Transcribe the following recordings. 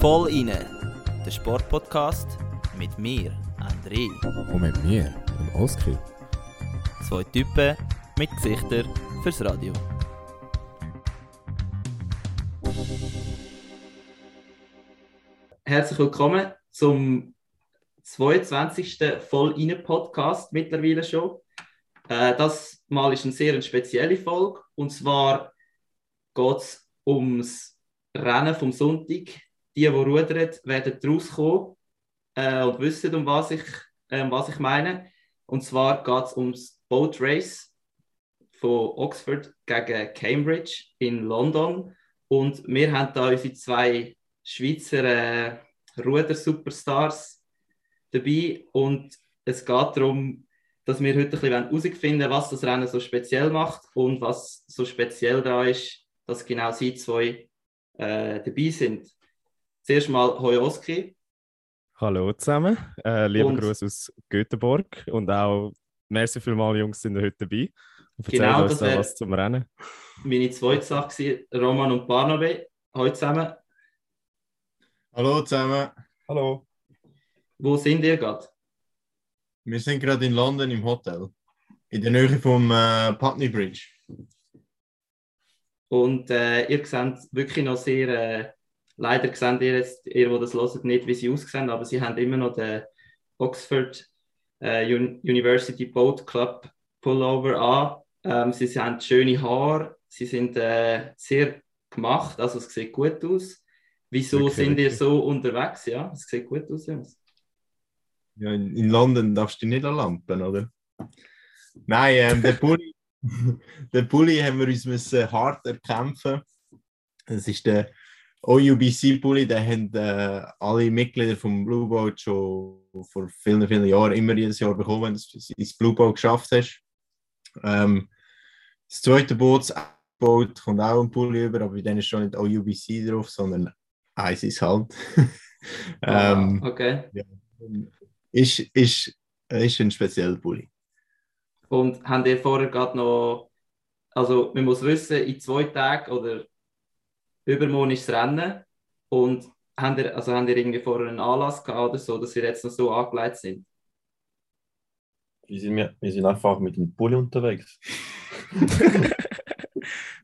Voll inne, der Sportpodcast mit mir, André. Und mit mir, dem Oskar. Zwei Typen mit Gesichtern fürs Radio. Herzlich willkommen zum 22. Voll inne Podcast mittlerweile schon. Äh, das Mal ist eine sehr spezielle Folge und zwar geht es ums Rennen vom Sonntag. Die, die rudern, werden rauskommen äh, und wissen, um was ich, äh, was ich meine. Und zwar geht es ums Boat Race von Oxford gegen Cambridge in London. Und wir haben da unsere zwei Schweizer äh, Ruder-Superstars dabei. Und es geht darum, dass wir heute ein bisschen herausfinden was das Rennen so speziell macht und was so speziell da ist, dass genau sie zwei äh, dabei sind. Zuerst mal Hoi Oski. Hallo zusammen, äh, lieber Gruß aus Göteborg und auch merci vielmals Jungs sind heute dabei. Und genau, uns da was zum Rennen. Meine zweite Sache war Roman und Barnabe. Hallo zusammen. Hallo zusammen. Hallo. Wo sind ihr gerade? Wir sind gerade in London im Hotel. In der Nähe vom äh, Putney Bridge. Und äh, ihr seht wirklich noch sehr, äh, leider seht ihr jetzt, ihr, die das hört, nicht, wie sie aussehen, aber sie haben immer noch den Oxford äh, University Boat Club Pullover an. Ähm, sie haben schöne Haare, sie sind äh, sehr gemacht, also es sieht gut aus. Wieso okay, sind ihr so unterwegs? Ja, es sieht gut aus, Jungs. Ja, in, in London darfst du nicht an Lampen, oder? Nein, ähm, der Pulli, der Pulli haben wir uns müssen hart erkämpfen. Das ist der OUBC-Pulli, den haben äh, alle Mitglieder vom Blue Boat schon vor vielen, vielen Jahren immer jedes Jahr bekommen, wenn du ins Blue Boat geschafft hast. Ähm, das zweite Boot, das Boot, kommt auch ein Pulli über, aber bei denen ist schon nicht OUBC drauf, sondern ISIS halt. ähm, okay. Ja, ist, ist, ist ein spezieller Pulli. Und habt ihr vorher gerade noch, also man muss wissen, in zwei Tagen oder übermorgen ist das Rennen und habt ihr, also habt ihr irgendwie vorher einen Anlass gehabt oder so, dass ihr jetzt noch so angelegt sind? Wir sind, wir, wir sind einfach mit dem Pulli unterwegs.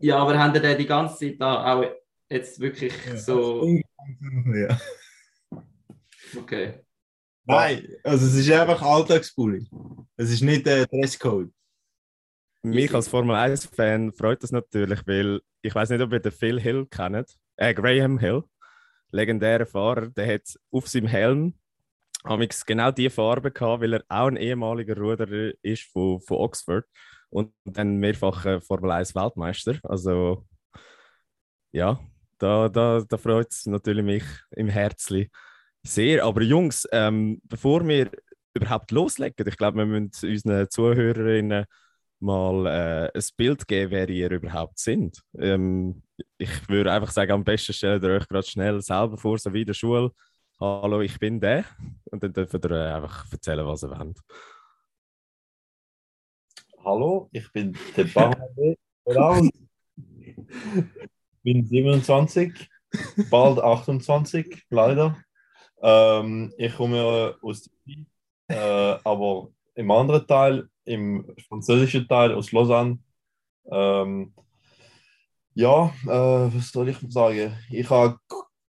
ja, aber habt ihr den die ganze Zeit da auch jetzt wirklich ja, so... Ja. Okay. Nein, also es ist einfach Alltagspulli. Es ist nicht der Dresscode. Mich als Formel 1-Fan freut das natürlich, weil ich weiß nicht, ob ihr den Phil Hill kennt. Äh, Graham Hill, legendärer Fahrer, der hat auf seinem Helm genau die Farbe gehabt, weil er auch ein ehemaliger Ruderer ist von, von Oxford und dann mehrfacher Formel 1 Weltmeister. Also ja, da, da, da freut es natürlich mich im Herzli sehr. Aber Jungs, ähm, bevor wir überhaupt loslegen, ich glaube, wir müssen unseren Zuhörerinnen mal äh, ein Bild geben, wer ihr überhaupt sind. Ähm, ich würde einfach sagen, am besten stellt ihr euch gerade schnell selber vor, so wie in der Schule. Hallo, ich bin der. Und dann dürft ihr äh, einfach erzählen, was ihr wollt. Hallo, ich bin der Barnabe. ich bin 27, bald 28, leider. Ähm, ich komme aus der äh, aber im anderen Teil, im französischen Teil aus Lausanne. Ähm, ja, äh, was soll ich sagen? Ich habe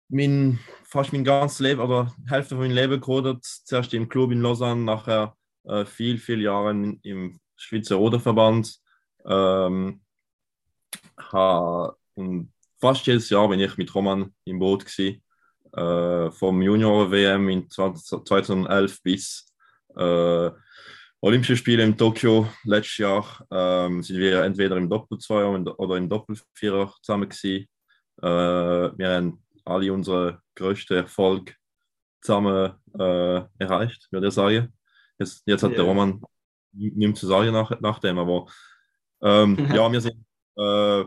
mein, fast mein ganzes Leben, oder Hälfte von meinem Leben gerodert. Zuerst im Club in Lausanne, nachher äh, viel, viele Jahre im Schweizer Ruderverband. Ähm, fast jedes Jahr bin ich mit Roman im Boot gewesen äh, vom Junior-WM in 2011 bis äh, Olympische Spiele in Tokio letztes Jahr ähm, sind wir entweder im Doppelzweier oder im Doppelvierer zusammen gewesen. Äh, wir haben alle unsere größten Erfolg zusammen äh, erreicht, würde ich sagen. Jetzt, jetzt hat yeah. der Roman nichts zu sagen nach, nach dem, aber ähm, ja, wir sind äh,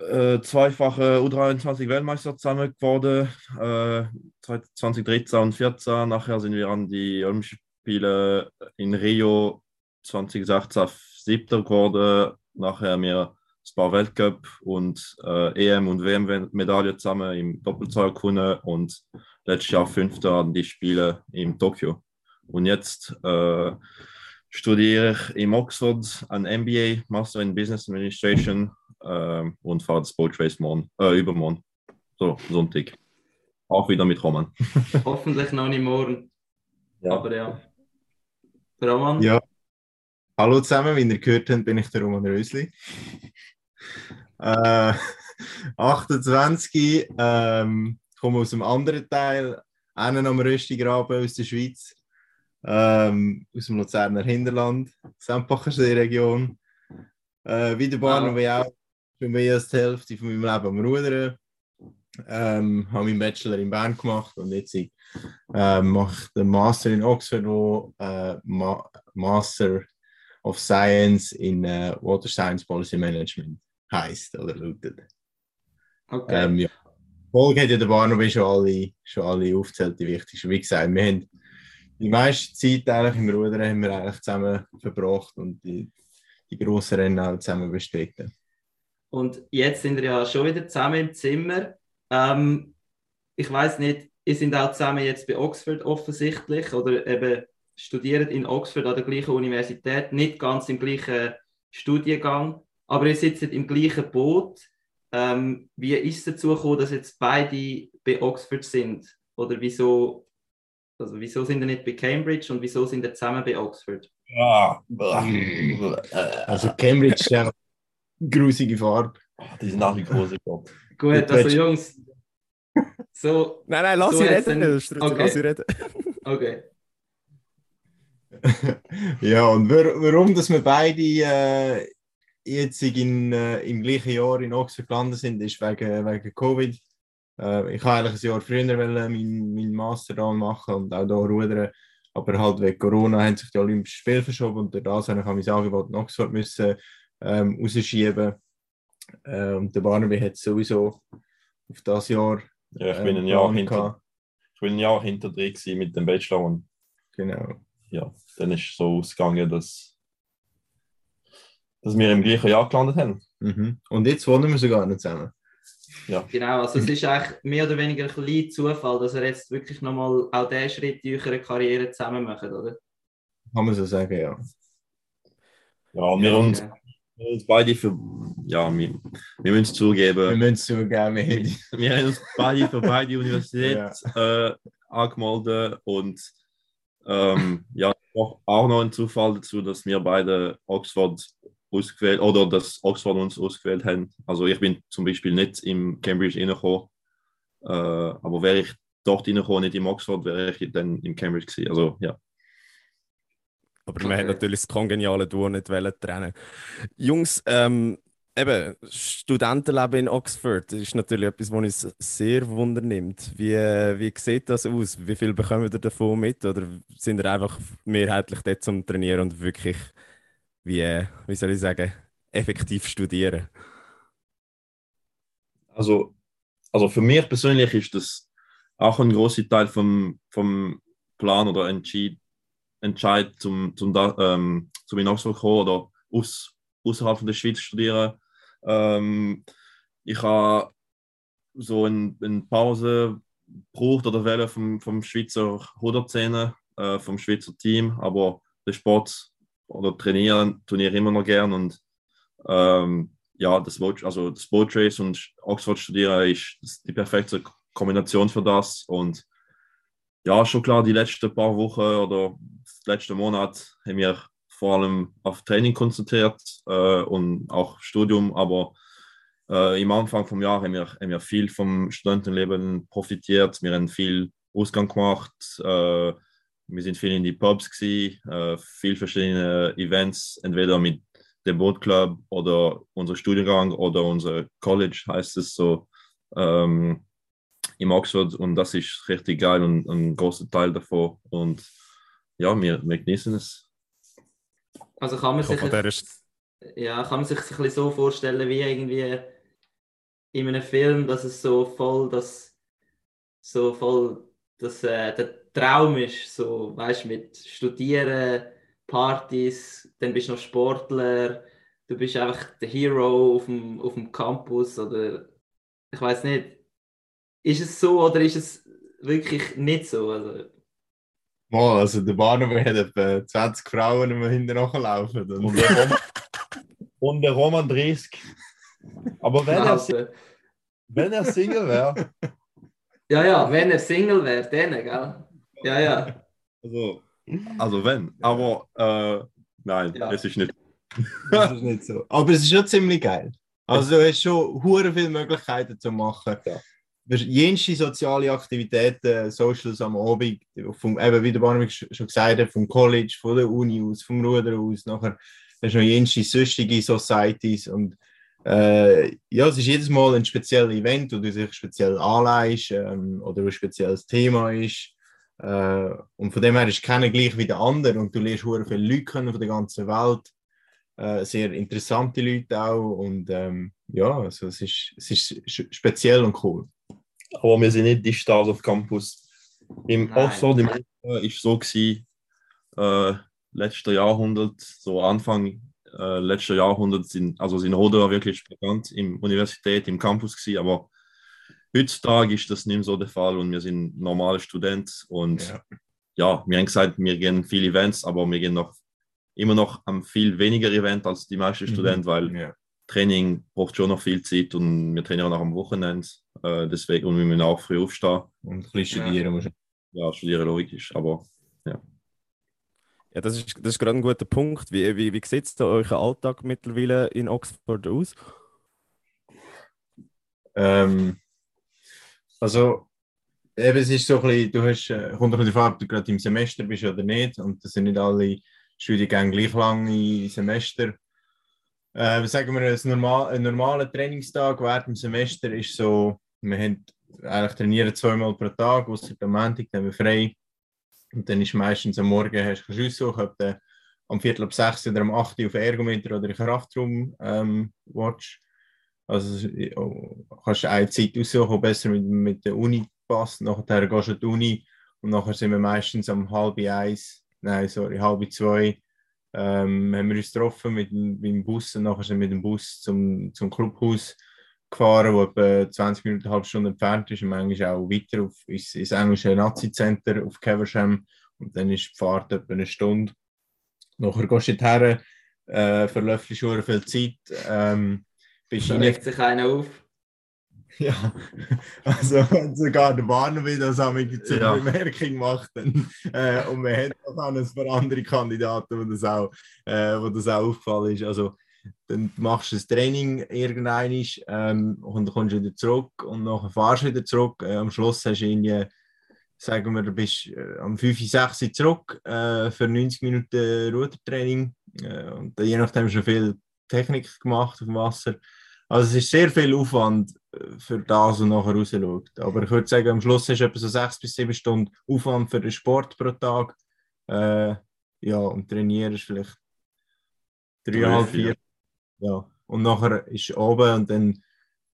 äh, zweifache U23-Weltmeister zusammen geworden, äh, 2013 und 2014. Nachher sind wir an die Olympischen Spiele in Rio 2016 siebter geworden. Nachher wir ein paar Weltcup und äh, EM und WM-Medaillen zusammen im Doppelzahl gewonnen und letztes Jahr Fünfter an die Spiele in Tokio. Und jetzt äh, studiere ich in Oxford ein MBA, Master in Business Administration und fahre das Boat Race morgen, äh, übermorgen, so Sonntag. Auch wieder mit Roman. Hoffentlich noch nicht morgen. Ja. Aber ja. Roman? Ja. Hallo zusammen, wie ihr gehört habt, bin ich der Roman Rösli. äh, 28, ähm, komme aus einem anderen Teil, einen am Röstigraben aus der Schweiz, ähm, aus dem Luzerner Hinterland, Sempachersee-Region. Äh, wie der Bahn, wow. wie auch schon mehr als die Hälfte von meinem Leben am Rudern. Ähm, habe meinen Bachelor in Bern gemacht und jetzt äh, mache ich den Master in Oxford, wo äh, Ma Master of Science in äh, Water Science Policy Management heißt oder lautet. Okay. Ähm, ja. Folge hat ja der Barnaby schon alle, schon alle aufgezählt, die wichtigsten. Wie gesagt, wir haben die meiste Zeit eigentlich im Rudern haben wir eigentlich zusammen verbracht und die, die grossen Rennen auch zusammen bestritten. Und jetzt sind wir ja schon wieder zusammen im Zimmer. Ähm, ich weiß nicht, ihr sind auch zusammen jetzt bei Oxford offensichtlich oder eben studiert in Oxford an der gleichen Universität, nicht ganz im gleichen Studiengang, aber ihr sitzt im gleichen Boot. Ähm, wie ist es dazu gekommen, dass jetzt beide bei Oxford sind? Oder wieso, also wieso sind ihr nicht bei Cambridge und wieso sind ihr zusammen bei Oxford? Ja, also Cambridge ist ja grusige Farbe. Die sind nach wie vor Gut, also Jungs. So, nein, nein, lass so sie reden. Dann... Okay. Lass sie reden. okay. ja, und warum, dass wir beide äh, jetzt in, äh, im gleichen Jahr in Oxford gelandet sind, ist wegen, wegen Covid. Äh, ich wollte eigentlich ein Jahr früher meinen mein Master machen und auch hier rudern. Aber halt wegen Corona haben sich die Olympischen Spiele verschoben und dadurch habe ich mein Angebot in Oxford müssen, ähm, rausschieben. Äh, und der Barnaby hat sowieso auf das Jahr. Ja, ich bin ein Jahr hinter. Ich bin ein Jahr hinter drin mit dem Bachelor und genau. Ja, dann ist es so ausgegangen, dass, dass wir im gleichen Jahr gelandet haben. Mhm. Und jetzt wohnen wir sogar nicht zusammen. Ja. Genau, also es ist eigentlich mehr oder weniger ein kleiner Zufall, dass er jetzt wirklich nochmal auch diesen Schritt in eurer Karriere zusammen macht, oder? Kann man so sagen, ja. Ja, wir uns, wir uns beide für, ja, wir, wir müssen zugeben. Wir müssen zugeben. Wir, wir haben uns beide für beide Universitäten ja. äh, angemeldet und ähm, ja, auch noch ein Zufall dazu, dass wir beide Oxford ausgewählt oder dass Oxford uns ausgewählt haben. Also ich bin zum Beispiel nicht im Cambridge reingekommen, äh, aber wäre ich dort reingekommen, nicht im Oxford, wäre ich dann im Cambridge gewesen. Also ja. Aber man hat natürlich das kongeniale Duo nicht trennen. Jungs, ähm, eben, Studentenleben in Oxford ist natürlich etwas, was uns sehr wundernimmt. Wie, wie sieht das aus? Wie viel bekommen wir davon mit? Oder sind wir einfach mehrheitlich dort zum Trainieren und wirklich, wie, wie soll ich sagen, effektiv studieren? Also, also für mich persönlich ist das auch ein großer Teil vom, vom Plan oder Entscheid, Entscheid zum, zum, ähm, zum in Oxford kommen oder aus, außerhalb von der Schweiz studieren. Ähm, ich habe so eine, eine Pause gebraucht oder wählen vom, vom Schweizer 110 äh, vom Schweizer Team, aber der Sport oder trainieren tue ich immer noch gern und ähm, ja, das Boat, also das Boat Race und Oxford studieren ist die perfekte Kombination für das und ja, schon klar, die letzten paar Wochen oder das letzte Monat haben wir vor allem auf Training konzentriert äh, und auch Studium, aber äh, im Anfang vom Jahr haben wir, haben wir viel vom Studentenleben profitiert. Wir haben viel Ausgang gemacht. Äh, wir sind viel in die Pubs gewesen, äh, viel verschiedene Events, entweder mit dem Bootclub oder unser Studiengang oder unser College heißt es so ähm, im Oxford und das ist richtig geil und ein großer Teil davon und ja, wir, wir genießen es. Also kann man sich, ja, kann man sich ein bisschen so vorstellen wie irgendwie in einem Film, dass es so voll das so voll dass äh, der Traum ist, so weißt mit Studieren, Partys, dann bist du noch Sportler, du bist einfach der Hero auf dem, auf dem Campus oder ich weiß nicht. Ist es so oder ist es wirklich nicht so? Also, Mal, also der Barnum hat etwa 20 Frauen die hinten nachlaufen. Und Und der Roman, und der Roman 30. Aber wenn er, wenn er Single wäre, ja, ja, wenn er Single wäre, dann, gell? Ja, ja. also, also wenn, aber äh, nein, Ja. es ist nicht. das ist nicht so. Aber es ist schon ziemlich geil. Also du hast schon hure viele Möglichkeiten zu machen. Ja. Jenste soziale Aktivitäten, Socials am Abend, vom, eben wie der Barnum schon gesagt hat, vom College, von der Uni aus, vom Ruder aus, nachher hast du noch jenste sonstige Societies und äh, ja, es ist jedes Mal ein spezielles Event, wo du dich speziell anleihst ähm, oder ein spezielles Thema ist. Äh, und von dem her ist keiner gleich wie der andere und du lernst hure viele Leute kennen von der ganzen Welt äh, sehr interessante Leute auch und ähm, ja, also es ist, es ist speziell und cool. Aber wir sind nicht die Stars auf Campus. Im Nein. Oxford im war es so gewesen, äh, letzter Jahrhundert, so Anfang äh, letzter Jahrhundert sind, also sind Hodera wirklich bekannt im Universität, im Campus gewesen, aber heutzutage ist das nicht mehr so der Fall und wir sind normale Studenten und Ja. ja, wir haben gesagt, wir gehen viele Events, aber wir gehen noch immer noch am viel weniger Event als die meisten Mhm. Studenten, weil Ja. Training braucht schon noch viel Zeit und wir trainieren auch am Wochenende. Äh, deswegen und wir müssen auch früh aufstehen. Und ein bisschen studieren musst. Ja, studieren logisch, aber Ja, das ist, das ist gerade ein guter Punkt. Wie, wie, wie sieht es da euer Alltag mittlerweile in Oxford aus? Ähm, also, eben, es ist so ein bisschen, du hast, äh, kommt darauf an, ob du gerade im Semester bist oder nicht. Und das sind nicht alle Studiengänge gleich lange Semester. Äh, sagen wir, ein, normal, ein normaler Trainingstag während dem Semester ist so, wir haben eigentlich trainieren zweimal pro Tag, außer am Montag, dann haben wir frei. Und dann ist meistens am Morgen, hast du aussuchen, ob du am Viertel ab sechs oder am 8 Uhr auf Ergometer oder Kraftraum ähm, watch. Also oh, kannst du eine Zeit aussuchen, besser mit, mit der Uni passt. Nachher gehst du an die Uni und nachher sind wir meistens um halb eins, nein, sorry, halb zwei, ähm, haben wir uns getroffen mit, dem- mit dem Bus und nachher sind wir mit dem Bus zum, zum Clubhaus gefahren, wo etwa 20 Minuten, eine halbe Stunde entfernt ist und manchmal auch weiter auf, ins, ins englische Nazi-Center auf Caversham und dann ist die Fahrt etwa eine Stunde. Nachher gehst du dorthin, äh, verläufst schon viel Zeit, ähm, bist Da regt sich einer auf. Ja, also wenn sogar der Warner wieder amig zur Ja. Bemerkung macht. Dann, äh, und wir haben auch noch ein paar andere Kandidaten, wo das auch, äh, wo das auch aufgefallen ist. Also dann machst du das Training irgendwann ähm, und dann kommst du wieder zurück und nachher fahrst du wieder zurück. Äh, am Schluss hast du irgendwie, sagen wir, du bist äh, am 5, 6 Uhr zurück äh, für 90 Minuten Rudertraining. Äh, und je nachdem schon viel Technik gemacht auf dem Wasser. Also es ist sehr viel Aufwand äh, für das und nachher rausschaut. Aber ich würde sagen, am Schluss du etwa so sechs bis sieben Stunden Aufwand für den Sport pro Tag. Äh, ja, und trainieren ist vielleicht dreieinhalb, Drei, vier. Ja, und nachher ist oben und dann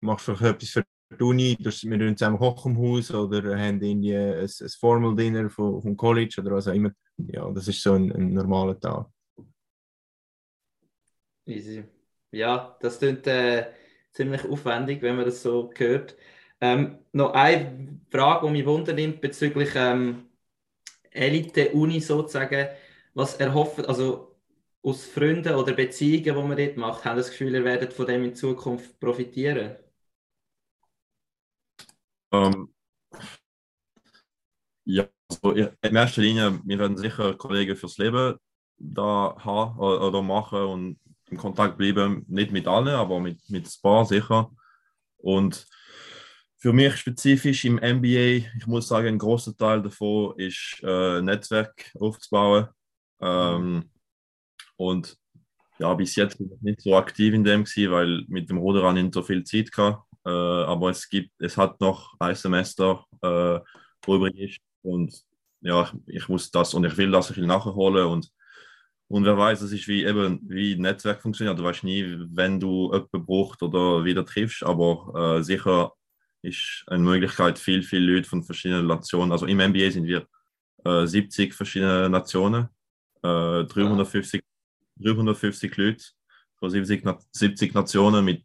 machst du vielleicht etwas für die Uni. Wir tun zusammen kochen im Haus oder haben irgendwie ein, ein Formal Dinner vom, vom College oder was auch immer. Ja, das ist so ein, ein normaler Tag. Easy. Ja, das klingt äh, ziemlich aufwendig, wenn man das so hört. Ähm, noch eine Frage, die mich wundernimmt bezüglich ähm, Elite-Uni sozusagen. Was erhofft, also aus Freunden oder Beziehungen, die man dort macht, haben das Gefühl, ihr werdet von dem in Zukunft profitieren? ähm, ja, also in erster Linie, wir werden sicher Kollegen fürs Leben da haben oder, oder machen und im Kontakt bleiben. Nicht mit allen, aber mit, mit ein paar sicher. Und für mich spezifisch im MBA, ich muss sagen, ein großer Teil davon ist äh, Netzwerk aufzubauen. Ähm, und ja, bis jetzt bin ich nicht so aktiv in dem gewesen, weil mit dem Rudern nicht so viel Zeit hatte. Äh, aber es gibt, es hat noch ein Semester, äh, übrig ist. Und ja, ich, ich muss das und ich will das ein bisschen nachholen. Und, und wer weiß, das ist wie eben wie Netzwerk funktioniert. Du weißt nie, wenn du jemanden brauchst oder wieder triffst, aber äh, sicher ist eine Möglichkeit, viel, viel Leute von verschiedenen Nationen. Also im NBA sind wir äh, 70 verschiedene Nationen, äh, 350, 350 Leute von 70, 70 Nationen mit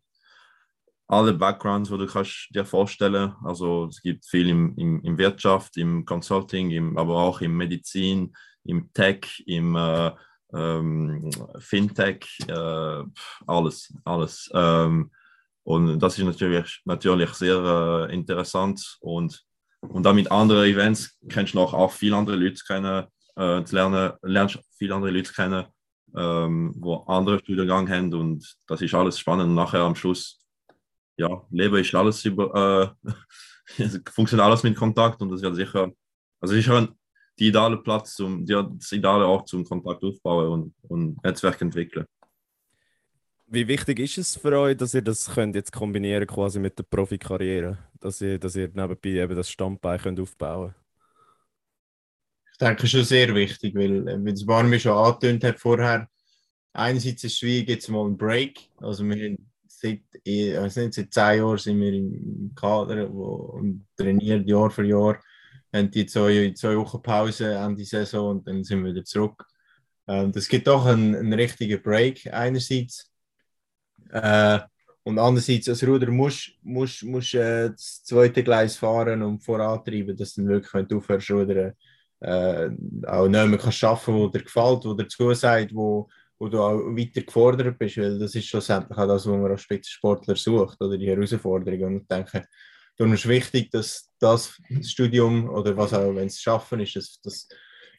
alle Backgrounds, die du kannst dir vorstellen. Also es gibt viel im, im, im Wirtschaft, im Consulting, im, aber auch im Medizin, im Tech, im äh, ähm, Fintech, äh, alles, alles. Ähm, und das ist natürlich, natürlich sehr äh, interessant und, und damit andere Events kennst du noch auch viele andere Leute kennen, äh, lernen, lernst viele andere Leute kennen, ähm, wo andere Studiengang haben und das ist alles spannend. Und nachher am Schluss ja, Leben ist alles über, äh, funktioniert alles mit Kontakt und das wird sicher, also sicher die ideale Platz, um die, das ideale Ort zum Kontakt aufbauen und, und Netzwerk entwickeln. Wie wichtig ist es für euch, dass ihr das könnt jetzt kombinieren quasi mit der Profikarriere, dass ihr, dass ihr nebenbei eben das Standbein könnt aufbauen? Ich denke schon sehr wichtig, weil äh, wie das Barmi schon angetönt hat vorher, einerseits ist es wie jetzt mal ein Break, also wir haben seit, ich weiß nicht, seit zehn Jahren sind wir im Kader wo, und trainieren Jahr für Jahr. Haben die zwei, zwei Wochen Pause Ende Saison und dann sind wir wieder zurück. Ähm, das gibt doch einen, einen richtigen Break einerseits. Äh, und andererseits, als Ruder musst du äh, das zweite Gleis fahren und vorantreiben, dass du dann wirklich, aufhörst, Rudern, äh, auch nicht mehr kannst arbeiten, wo dir gefällt, wo dir zusagt, wo, wo du auch weiter gefordert bist, weil das ist schlussendlich auch das, was man als Spitzensportler sucht, oder die Herausforderung. Und ich denke, darum ist wichtig, dass das Studium oder was auch, wenn es schaffen ist, dass das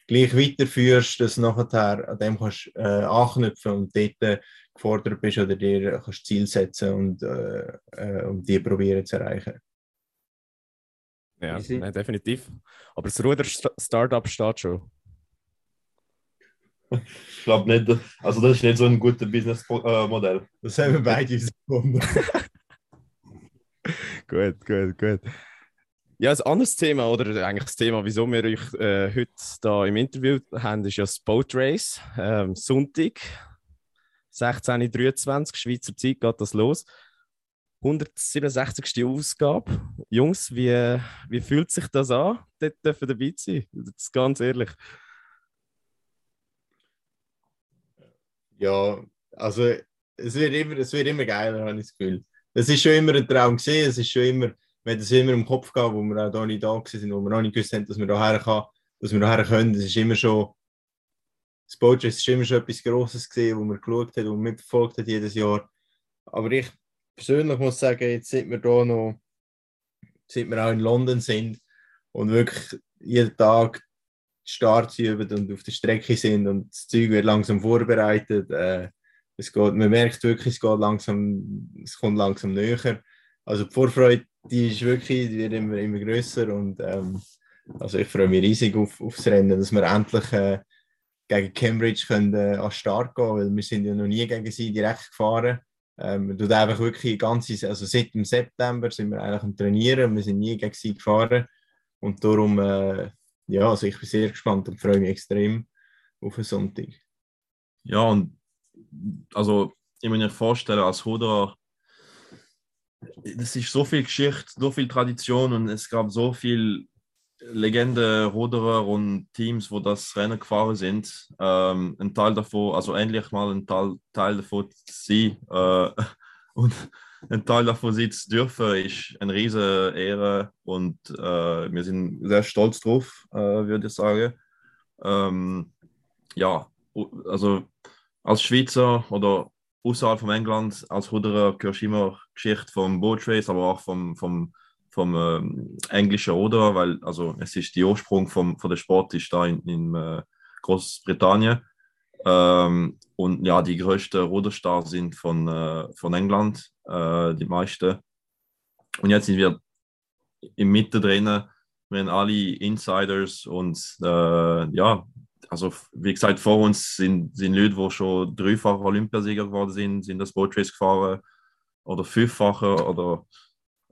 gleich weiterführst, dass nachher an dem kannst äh, anknüpfen und dort äh, gefordert bist oder dir kannst Ziel setzen und, äh, äh, und die probieren zu erreichen. Ja, nein, definitiv. Aber das Ruder-Startup steht schon. Ich glaube nicht, also das ist nicht so ein gutes Businessmodell. Das haben wir beide gefunden. Gut, gut, gut. Ja, ein anderes Thema, oder eigentlich das Thema, wieso wir euch äh, heute da im Interview haben, ist ja das Boat Race. Ähm, Sonntag, 16.23 Schweizer Zeit geht das los. 167. Ausgabe. Jungs, wie, wie fühlt sich das an, dort dabei zu sein? Das ganz ehrlich. Ja, also es wird immer, es wird immer geiler, habe ich das Gefühl. Es ist schon immer ein Traum es ist schon immer, wir haben es immer im Kopf gehabt, wo wir auch da nicht da waren, wo wir noch nicht gewusst haben, dass wir daher kann, dass wir daher können. Es ist immer schon, das Boot ist immer schon etwas Grosses gesehen, wo man geschaut hat und mitverfolgt hat jedes Jahr. Aber ich persönlich muss sagen, jetzt sind wir da noch, seit wir auch in London sind und wirklich jeden Tag Starts üben und auf der Strecke sind und das Zeug wird langsam vorbereitet. Äh, es geht, man merkt wirklich, es geht langsam, es kommt langsam näher. Also die Vorfreude, die ist wirklich, die wird immer, immer größer und ähm, also ich freue mich riesig auf, aufs Rennen, dass wir endlich äh, gegen Cambridge können, äh, an den Start gehen, weil wir sind ja noch nie gegen sie direkt gefahren. Ähm, wir einfach wirklich ganze, also seit dem September sind wir eigentlich am Trainieren, wir sind nie gegen sie gefahren und darum äh, ja, also ich bin sehr gespannt und freue mich extrem auf den Sonntag. Ja, und also ich mir vorstellen, als Huderer, es ist so viel Geschichte, so viel Tradition und es gab so viel Legende, Ruderer und Teams, wo das Rennen gefahren sind. Ähm, ein Teil davon, also endlich mal ein Teil, Teil davon sie äh, und ein Teil davon sehen zu dürfen, ist eine riesige Ehre und äh, wir sind sehr stolz drauf, äh, würde ich sagen. Ähm, ja, also als Schweizer oder außerhalb von England, als Ruderer gehörst du immer Geschichte vom Boat Race, aber auch vom, vom, vom ähm, englischen Ruderer, weil also es ist der Ursprung vom, von der Sport ist da in, in äh, Großbritannien. Ähm, und ja, die größten Ruderstars sind von, äh, von England, äh, die meisten. Und jetzt sind wir im Mitte drin, wir haben alle Insiders und äh, ja, also wie gesagt, vor uns sind, sind Leute, die schon dreifach Olympiasieger geworden sind, sind das Boat Race gefahren oder fünffacher oder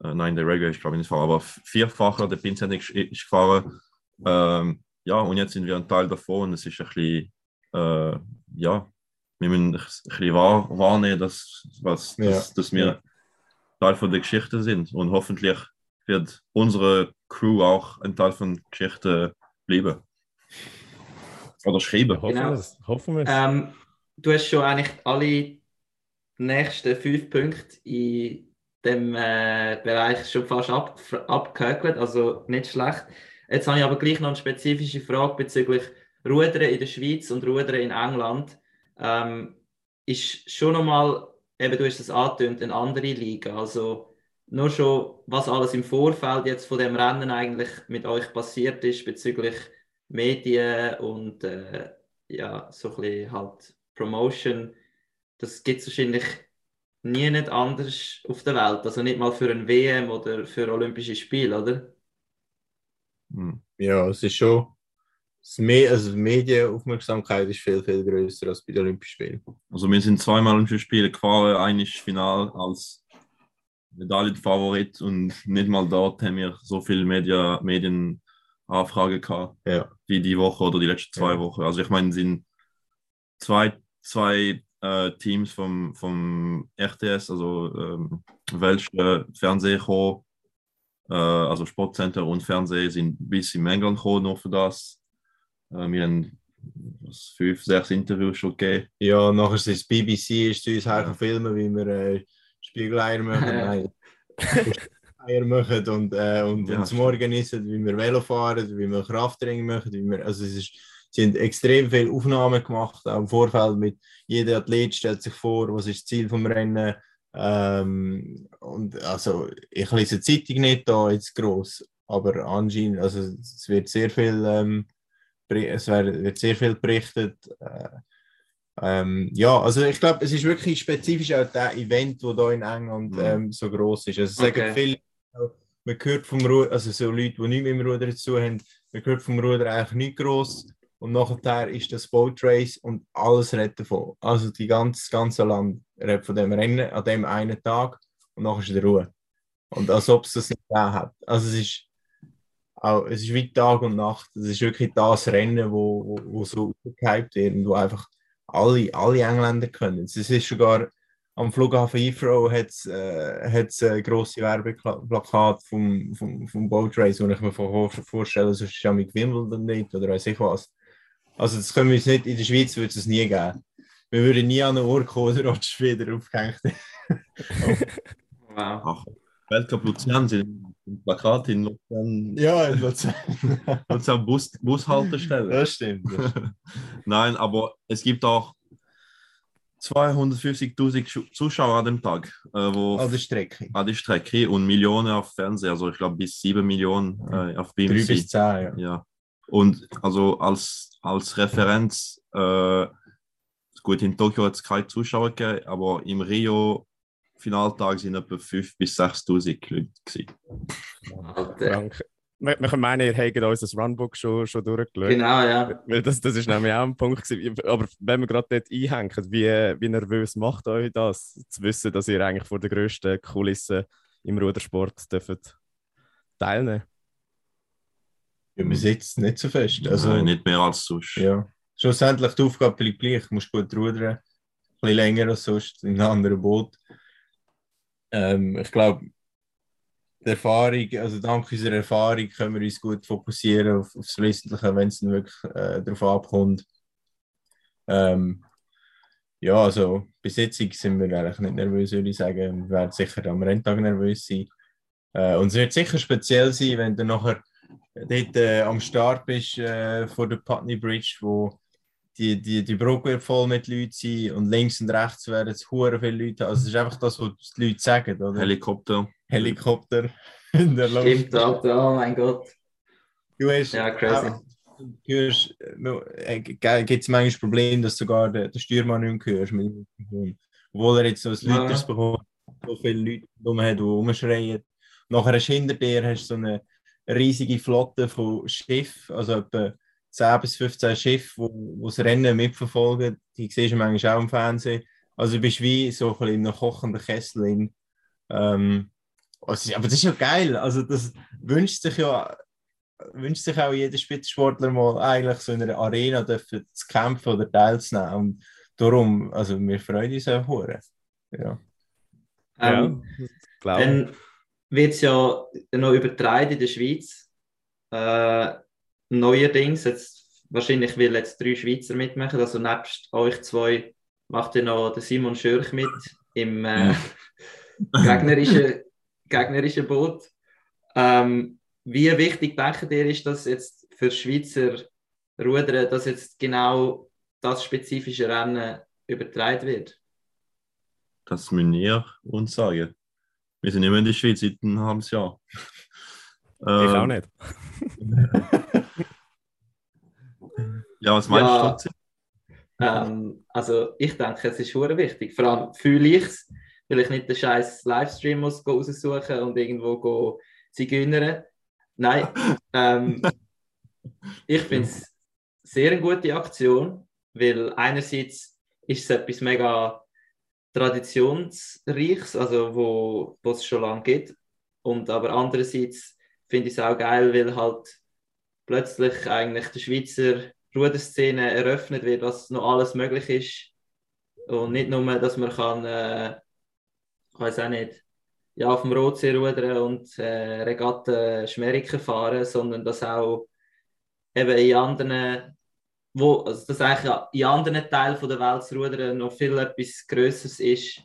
äh, nein, der Regular ist glaube ich nicht gefahren, aber vierfacher, der Vincent ist, ist gefahren. Ähm, ja, und jetzt sind wir ein Teil davon und es ist ein bisschen äh, ja, wir müssen ein bisschen wahr, wahrnehmen, dass, was, ja. dass, dass wir Teil von der Geschichte sind. Und hoffentlich wird unsere Crew auch ein Teil von der Geschichte bleiben. Oder schreiben. Hoffen genau. wir es. Hoffen Ähm, du hast schon eigentlich alle nächsten fünf Punkte in dem äh, Bereich schon fast ab, abgehökelt, also nicht schlecht. Jetzt habe ich aber gleich noch eine spezifische Frage bezüglich Rudern in der Schweiz und Rudern in England. Ähm, ist schon nochmal, eben du hast es angetönt, eine andere Liga. Also nur schon, was alles im Vorfeld jetzt von dem Rennen eigentlich mit euch passiert ist bezüglich Medien und äh, ja, so ein bisschen halt Promotion, das gibt es wahrscheinlich nie nicht anders auf der Welt. Also nicht mal für ein WM oder für Olympische Spiele, oder? Hm. Ja, es ist schon. Das Me also die Medienaufmerksamkeit ist viel, viel größer als bei den Olympischen Spielen. Also wir sind zweimal Olympische Spiele gefahren, eines Final als Medaillenfavorit und nicht mal dort haben wir so viele Media, Medienanfragen gehabt Ja. wie die Woche oder die letzten zwei Ja. Wochen. Also ich meine, es sind zwei, zwei äh, Teams vom, vom RTS, also ähm, welche Fernsehen gekommen, äh, also Sportcenter und Fernsehen sind bis in England gekommen, nur für das. Äh, wir haben was, fünf, sechs Interviews schon gegeben. Ja, nachher ist das BBC ist zu uns her filmen, wie wir äh, Spiegeleier machen, Eier machen und, äh, und Ja, uns morgen essen, wie wir Velo fahren, wie wir Krafttraining machen, wie wir, also es ist, sie haben extrem viele Aufnahmen gemacht, auch im Vorfeld mit jeder Athlet stellt sich vor, was ist das Ziel vom Rennen. Ähm, und also ich lese die Zeitung nicht da jetzt groß, aber anscheinend, also es wird sehr viel, ähm, es wird, sehr viel berichtet. Äh, ähm, ja, also ich glaube, es ist wirklich spezifisch auch der Event, wo da in England Mhm. ähm, so groß ist. Also sagen Okay. viele, man hört vom Ruder, also so Leute, die nichts mit dem Ruder zu haben, man hört vom Ruder eigentlich nicht groß. Und nachher ist das Boat Race und alles redet davon. Also die ganze, ganze Land redet von dem Rennen an dem einen Tag und nachher ist wieder Ruhe. Und als ob es das nicht gegeben hat. Also es ist auch, es ist wie Tag und Nacht. Es ist wirklich das Rennen, wo, wo, wo so gehypt wird und wo einfach alle, alle Engländer können. Es ist sogar am Flughafen Heathrow hat es äh, äh, grosse Werbeplakat vom, vom, vom Boat Race, wo ich mir vor- vorstelle, sonst ist ja mit Wimbledon nicht oder weiß ich was. Also das können wir uns nicht, in der Schweiz würde es nie geben. Wir würden nie an einen Ort kommen, der Rotsch wieder aufgehängt. Wow. Ach, Weltcup Luzern sind im Plakat in Luzern, Ja, in Luzern. Luzern Bus, Bushaltestelle. das stimmt. Das stimmt. Nein, aber es gibt auch 250.000 Schu- Zuschauer an dem Tag, äh, wo An der Strecke. an die Strecke und Millionen auf Fernsehen, also ich glaube bis 7 Millionen äh, auf Drei BBC. bis zehn, ja. Ja. Und also als, als Referenz, äh, gut, in Tokio hat es keine Zuschauer gegeben, aber im Rio Finaltag sind etwa 5.000 bis 6.000 Leute. Gewesen. Alter. Wir, wir können meinen, ihr habt unser Runbook schon, schon durchgeschaut. Genau, ja. Weil das, das ist nämlich auch ein Punkt. Gewesen. Aber wenn wir gerade dort einhängen, wie, wie nervös macht euch das, zu wissen, dass ihr eigentlich vor der grössten Kulisse im Rudersport dürft teilnehmen Ja, wir sitzen nicht so fest. Also, Also nicht mehr als sonst. ja. Schlussendlich die Aufgabe bleibt gleich. Du musst gut rudern. Ein bisschen länger als sonst in einem anderen Boot. Ähm, ich glaube, die Erfahrung, also dank unserer Erfahrung können wir uns gut fokussieren auf, aufs Wesentliche, wenn es dann wirklich äh, darauf abkommt. Ähm, ja, also bis jetzt sind wir eigentlich nicht nervös, würde ich sagen. Wir werden sicher am Renntag nervös sein. Äh, und es wird sicher speziell sein, wenn du nachher dort äh, am Start bist äh, vor der Putney Bridge, wo die, die, die Brücke wird voll mit Leuten sein und links und rechts werden es hure viele Leute. Also es ist einfach das, was die Leute sagen, oder? Helikopter. Helikopter in der Luft. Stimmt, Alter. Oh mein Gott. Du hast, Ja, crazy. du hörst, äh, gibt es manchmal Probleme, dass du sogar den, den Steuermann nicht mehr hörst mit dem Mikrofon. Obwohl er jetzt so ein Ja. Leuters bekommt, so viele Leute rum hat, die rumschreien. Nachher hast du hinter dir hast du so eine riesige Flotte von Schiffen, also etwa 10 bis 15 Schiffe, wo, wo das Rennen mitverfolgen. Die siehst du manchmal auch im Fernsehen. Also du bist wie so ein bisschen in einem kochenden Kessel. In, ähm, also, aber das ist ja geil. Also das wünscht sich ja wünscht sich auch jeder Spitzensportler mal eigentlich so in einer Arena dürfen zu kämpfen oder teilzunehmen. Und darum, also wir freuen uns auch hure. Ja. Ähm, ja, Dann wird es ja noch übertragen in der Schweiz. Äh, neuerdings, jetzt, wahrscheinlich will jetzt drei Schweizer mitmachen, also nebst euch zwei macht ja noch der Simon Schürch mit im äh, gegnerischen, gegnerischen Boot. Ähm, wie wichtig denkt ihr ist das jetzt für Schweizer Rudern, dass jetzt genau das spezifische Rennen übertragen wird? Das müssen wir uns sagen. Wir sind immer in der Schweiz seit einem halben Jahr. Ich auch Ähm, nicht. Ja, was meinst Ja. du? Ähm, also ich denke, es ist hure wichtig. Vor allem fühle ich es, weil ich nicht den scheiß Livestream muss raussuchen und irgendwo go zigeunnern. Nein, ähm, ich finde es sehr eine gute Aktion, weil einerseits ist es etwas mega traditionsreiches, also wo wo es schon lange gibt, und aber andererseits finde ich es auch geil, weil halt plötzlich eigentlich der Schweizer Ruderszene eröffnet wird, was noch alles möglich ist. Und nicht nur, dass man kann, äh, ich weiß auch nicht, ja, auf dem Rotsee rudern und äh, Regatten Schmeriken fahren, sondern dass auch eben in anderen, wo, also dass eigentlich in anderen Teilen der Welt das Rudern noch viel etwas Größeres ist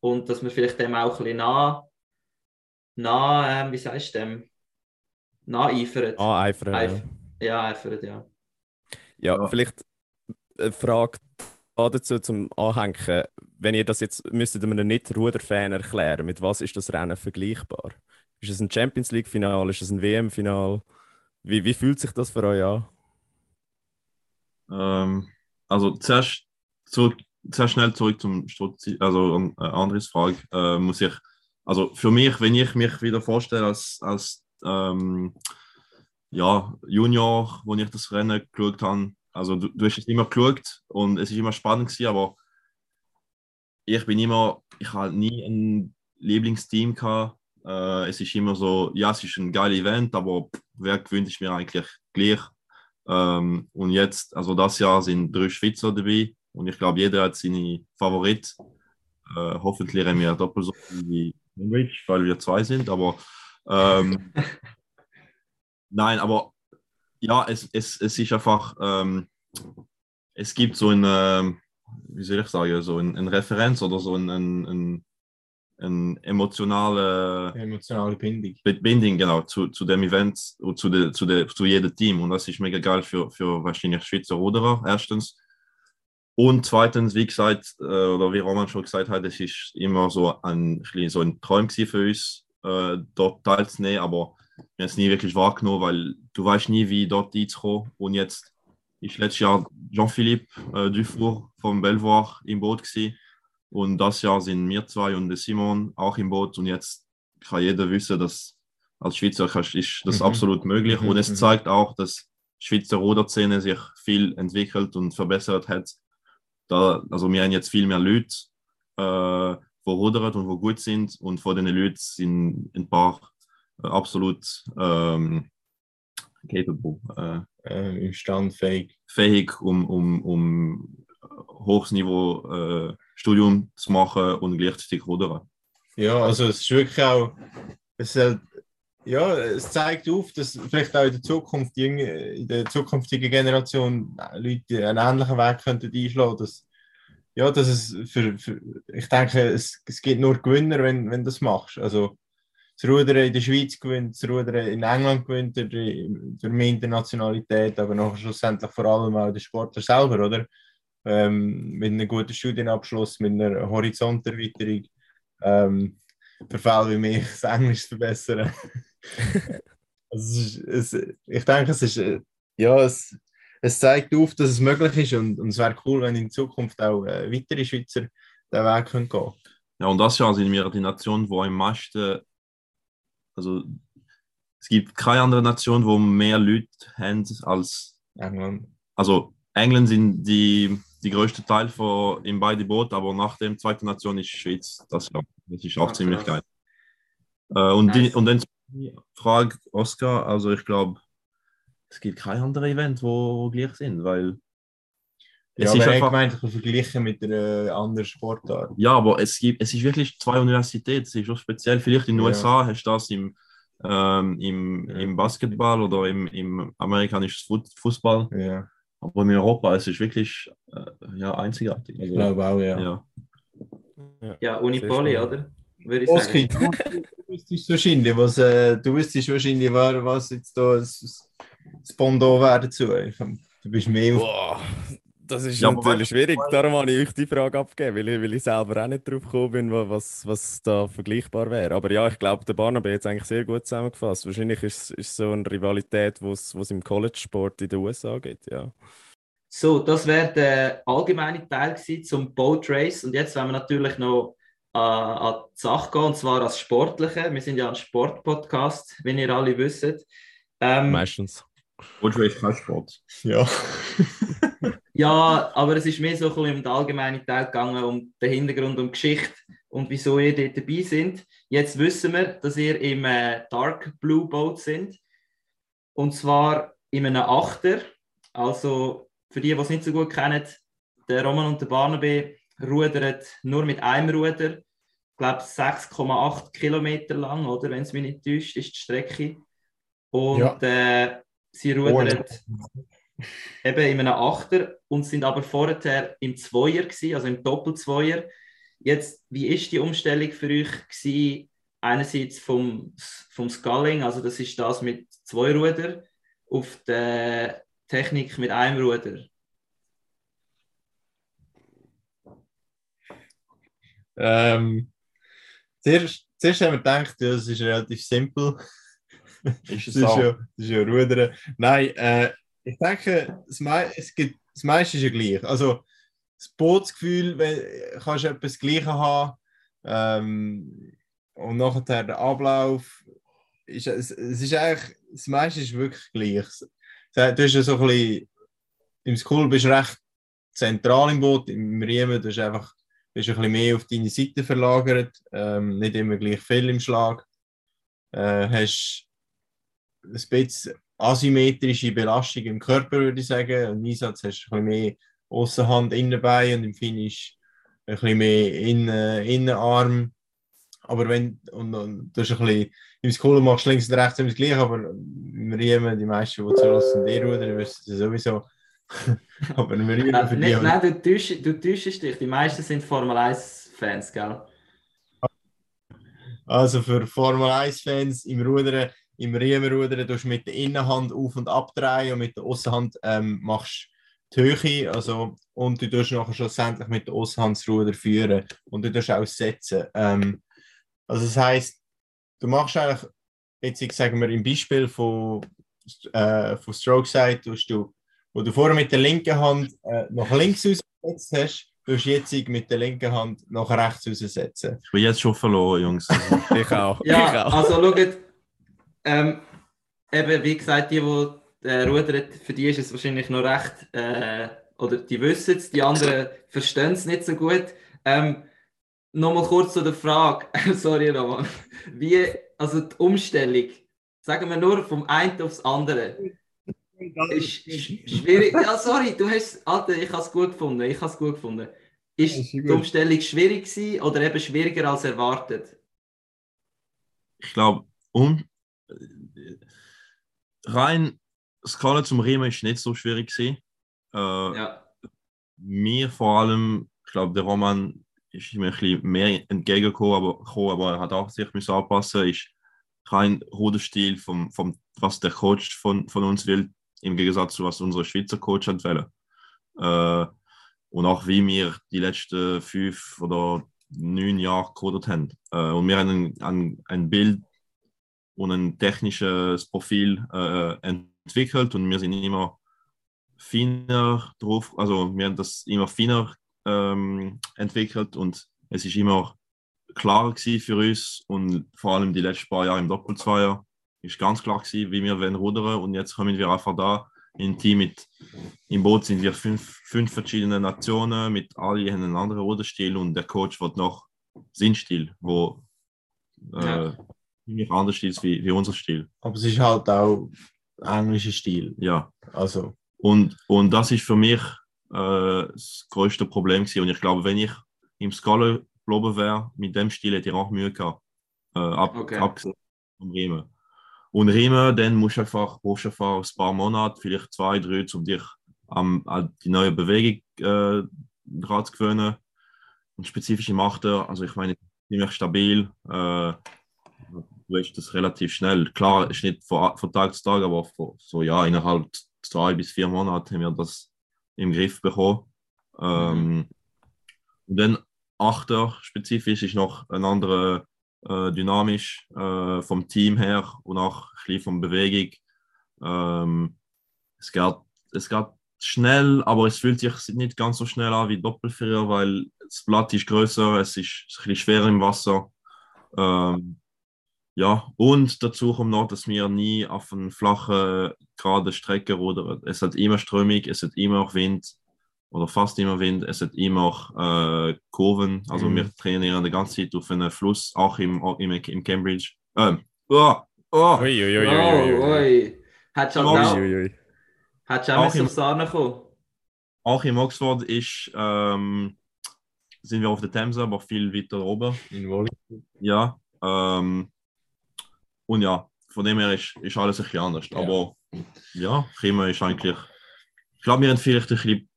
und dass man vielleicht dem auch ein bisschen nah, nah ähm, wie sagst du dem, naheifert. Ah, einfach. Ja. Eif- Ja, eifert, ja. Ja, Ja. vielleicht eine Frage dazu zum Anhängen. Wenn ihr das jetzt müsstet einem Nicht-Ruder-Fan erklären, mit was ist das Rennen vergleichbar? Ist es ein Champions League-Final? Ist es ein WM-Final? Wie, wie fühlt sich das für euch an? Ähm, also zuerst, zurück, zuerst schnell zurück zum Stutzi, also an äh, Andres Frage, äh, muss ich, also für mich, wenn ich mich wieder vorstelle als, als ähm, ja, Junior, wo ich das Rennen geschaut habe, also du, du hast es immer geschaut und es ist immer spannend gewesen, aber ich bin immer, ich habe nie ein Lieblingsteam gehabt. Äh, es ist immer so, ja, es ist ein geiles Event, aber wer gewöhnt ist mir eigentlich gleich. Ähm, und jetzt, also das Jahr sind drei Schweizer dabei und ich glaube, jeder hat seine Favorit. Äh, hoffentlich haben wir doppelt so viel wie Cambridge, weil wir zwei sind, aber ähm, nein, aber ja, es, es, es ist einfach, ähm, es gibt so eine, wie soll ich sagen, so eine, eine Referenz oder so ein, ein, ein, ein emotionale Emotionale Bindung. Binding genau zu, zu dem Event und zu, de, zu, de, zu jedem Team. Und das ist mega geil für, für wahrscheinlich Schweizer Ruderer erstens. Und zweitens wie gesagt äh, oder wie Roman schon gesagt hat es ist immer so ein so ein Traum für uns äh, dort teilzunehmen. Aber wir es nie wirklich wahrgenommen weil du weißt nie wie dort einzukommen und jetzt ist letztes Jahr Jean-Philippe äh, Dufour vom Belvoir im Boot gewesen. und das Jahr sind wir zwei und Simon auch im Boot und jetzt kann jeder wissen, dass als Schweizer kannst- ist das Mhm. absolut möglich. Mhm, Und es mhm. zeigt auch, dass die Schweizer Ruderszene sich viel entwickelt und verbessert hat. Da, also wir haben jetzt viel mehr Leute, äh, die rudern und die gut sind. Und von den Leuten sind ein paar absolut ähm, capable, äh, Äh, Im Stand fähig. fähig, um, um, um hohes Niveau äh, Studium zu machen und gleichzeitig rudern. Ja, also es ist wirklich auch, es, halt, ja, es zeigt auf, dass vielleicht auch in der Zukunft, in der zukünftigen Generation Leute einen ähnlichen Weg könnten einschlagen dass, ja, dass es für, für ich denke, es, es gibt nur Gewinner, wenn, wenn du das machst. Also das Rudern in der Schweiz gewinnt, das Rudern in England gewinnt durch, durch mehr Internationalität, aber noch schlussendlich vor allem auch der Sportler selber, oder? Ähm, mit einem guten Studienabschluss, mit einer Horizonterweiterung. Ähm, für Fälle wie mich, das Englisch zu verbessern. also es ist, es, ich denke, es ist, äh, ja, es, es zeigt auf, dass es möglich ist und, und es wäre cool, wenn in Zukunft auch äh, weitere Schweizer den Weg können gehen Ja, und das Jahr sind wir die Nation, wo am meisten, also es gibt keine andere Nation, wo mehr Leute haben als, England. also England sind die, die größte Teil von in beide Boot, aber nach dem zweiten Nation ist die Schweiz das Jahr. Das ist auch Ah, ziemlich geil. krass. Äh, und, die, Nice. und dann die Frage, Oscar, also ich glaube, es gibt kein anderes Event, wo, wo gleich sind, weil es ist ich einfach, gemeint, vergleichen mit einer anderen Sportart. Ja, aber es gibt, es ist wirklich zwei Universitäten. Es ist auch speziell. Vielleicht in den Ja. USA hast du das im, ähm, im, Ja. im Basketball oder im, im amerikanischen Fu- Fußball. Ja, Aber in Europa es ist wirklich äh, ja, einzigartig. ich glaube auch, ja. ja. Ja, Unipoli, oder? Würde ich Oski, sagen. du wüsstest wahrscheinlich, was, äh, du wüsstest wahrscheinlich, wa- was jetzt da das, Pendant wäre dazu. Du bist mehr auf Boah, das ist Ja, natürlich schwierig. Darum habe ich euch die Frage abgegeben, weil ich, weil ich selber auch nicht drauf gekommen bin, wa- was, was da vergleichbar wäre. Aber ja, ich glaube, der Barnaby hat es eigentlich sehr gut zusammengefasst. Wahrscheinlich ist es so eine Rivalität, die es im College-Sport in den USA gibt. Ja. So, das wäre der allgemeine Teil zum Boat Race. Und jetzt wollen wir natürlich noch äh, an die Sache gehen, und zwar als Sportliche. Wir sind ja ein Sportpodcast, wenn ihr alle wisst. Ähm, Meistens. Coach ist kein Sport. Ja. ja, aber es ist mehr so ein bisschen um den allgemeinen Teil gegangen, um den Hintergrund, um die Geschichte und wieso ihr dort dabei sind. Jetzt wissen wir, dass ihr im äh, Dark Blue Boat sind. Und zwar in einem Achter. Also für die, die es nicht so gut kennen, der Roman und der Barnaby rudern nur mit einem Ruder. Ich glaube 6,8 Kilometer lang, oder? Wenn es mich nicht täuscht, ist die Strecke. Und Ja. äh, sie rudern eben in einem Achter und sind aber vorher im Zweier gewesen, also im Doppelzweier. Jetzt, wie ist die Umstellung für euch gewesen? Einerseits vom, vom Sculling, also das ist das mit zwei Ruder, auf die Technik mit einem Ruder. Ähm, zuerst, zuerst haben wir gedacht, ja, das ist relativ simpel. Ist Das es ist auch? ja, das ist ja Rudern. Nein, äh, ich denke, das, mei es gibt, das meiste ist ja gleich. Also, das Bootsgefühl, wenn, kannst du etwas Gleiches haben. Ähm, und nachher der Ablauf. Ist, es, es ist eigentlich, das meiste ist wirklich gleich. Du hast ja so ein bisschen, im School bist du recht zentral im Boot, im Riemen, du hast einfach, bist ein bisschen mehr auf deine Seite verlagert, ähm, nicht immer gleich viel im Schlag. Äh, hast ein bisschen asymmetrische Belastung im Körper, würde ich sagen. Im Einsatz hast du ein bisschen mehr Außenhand, Innenbein und im Finish ein bisschen mehr Innen, Innenarm. Aber wenn, und, und du hast ein bisschen, im School machst du links und rechts immer das Gleiche, aber im Riemen, die meisten, die zulassen, die rudern, wissen es sowieso. aber im Riemen für Nein, die nicht, nein du, täuschst, du täuschst dich. Die meisten sind Formel 1-Fans, gell? Also für Formel 1-Fans im Rudern, im Riemenrudern, tust du mit der Innenhand auf- und abdrehen und mit der Außenhand ähm, machst die Höhe. Also, und du tust nachher schlussendlich mit der Außenhand das Ruder führen und du tust auch setzen. Ähm, also das heisst, du machst eigentlich, jetzt ich sagen wir im Beispiel von, äh, von Stroke Side, tust du, wo du vorher mit der linken Hand äh, nach links ausgesetzt hast, tust du jetzt mit der linken Hand nach rechts aussetzen. Ich bin jetzt schon verloren, Jungs. Ich auch. Ja, ich auch. also schaut, ähm, eben wie gesagt, die, die äh, rudern, für die ist es wahrscheinlich noch recht, äh, oder die wissen es, die anderen verstehen es nicht so gut. Ähm, Nochmal kurz zu der Frage, sorry Roman, wie, also die Umstellung, sagen wir nur vom einen aufs andere, ist sch- schwierig, ja sorry, du hast, Alter, ich habe es gut gefunden, ich habe es gut gefunden. Ist Ist die. Umstellung schwierig gewesen oder eben schwieriger als erwartet? ich glaube, um rein Skala zum Riemen ist nicht so schwierig gewesen. Äh, Ja. Mir vor allem, ich glaube, der Roman ist mir ein bisschen mehr entgegengekommen, aber, aber er hat auch sich müssen anpassen, ist rein Ruderstil vom, vom, was der Coach von, von uns will, im Gegensatz zu was unser Schweizer Coach hat wollen. Äh, und auch wie wir die letzten fünf oder neun Jahre gecodet haben. Äh, und wir haben ein, ein, ein Bild und ein technisches Profil äh, entwickelt und wir sind immer feiner drauf, also wir haben das immer feiner ähm, entwickelt und es ist immer klarer gewesen für uns und vor allem die letzten paar Jahre im Doppelzweier ist ganz klar gewesen, wie wir wollen rudern und jetzt kommen wir einfach da im Team mit, im Boot sind wir fünf, fünf verschiedene Nationen, mit alle einen anderen Ruderstil und der Coach wird noch seinen Stil, wo äh, Ja. Ziemlich anders ist wie, wie unser Stil. Aber es ist halt auch englischer Stil. Ja. Also, Und, und das ist für mich äh, das größte Problem gewesen. Und ich glaube, wenn ich im Scala geblieben wäre, mit dem Stil hätte ich auch Mühe gehabt. Äh, ab, Okay. Abgesehen vom Riemen. Und Riemen, dann musst du einfach, brauchst du einfach ein paar Monate, vielleicht zwei, drei, um dich am, an die neue Bewegung äh, dran zu gewöhnen. und spezifisch im Achter, also ich meine, ziemlich stabil. Äh, hast das relativ schnell. Klar, ist nicht von, von Tag zu Tag, aber von, so ja, innerhalb drei bis vier Monaten haben wir das im Griff bekommen. Ähm, und dann Achter spezifisch ist noch ein anderer äh, dynamisch äh, vom Team her und auch ein bisschen von Bewegung. Ähm, es, geht, es geht schnell, aber es fühlt sich nicht ganz so schnell an wie Doppelfrier, weil das Blatt ist größer, es ist ein bisschen schwerer im Wasser. Ähm, ja, und dazu kommt noch, dass wir nie auf eine flache, gerade Strecke rudern. Es hat immer strömig, es hat immer auch Wind oder fast immer Wind, es hat immer auch äh, Kurven. Also Mhm. wir trainieren die ganze Zeit auf einem Fluss, auch im, im, im Cambridge. Ähm, oh, oh, Ui, ui, ui, ui, Oh, ui, Ui, halt auch, Ui, ui. hättest du auch im- aufs Arne kommen. Auch in Oxford ist, ähm, sind wir auf der Themse, aber viel weiter oben. In Wolli. Ja. Ähm, und ja, von dem her ist, ist alles ein bisschen anders. Ja. Aber ja, Chima ist eigentlich. Ich glaube, wir haben vielleicht ein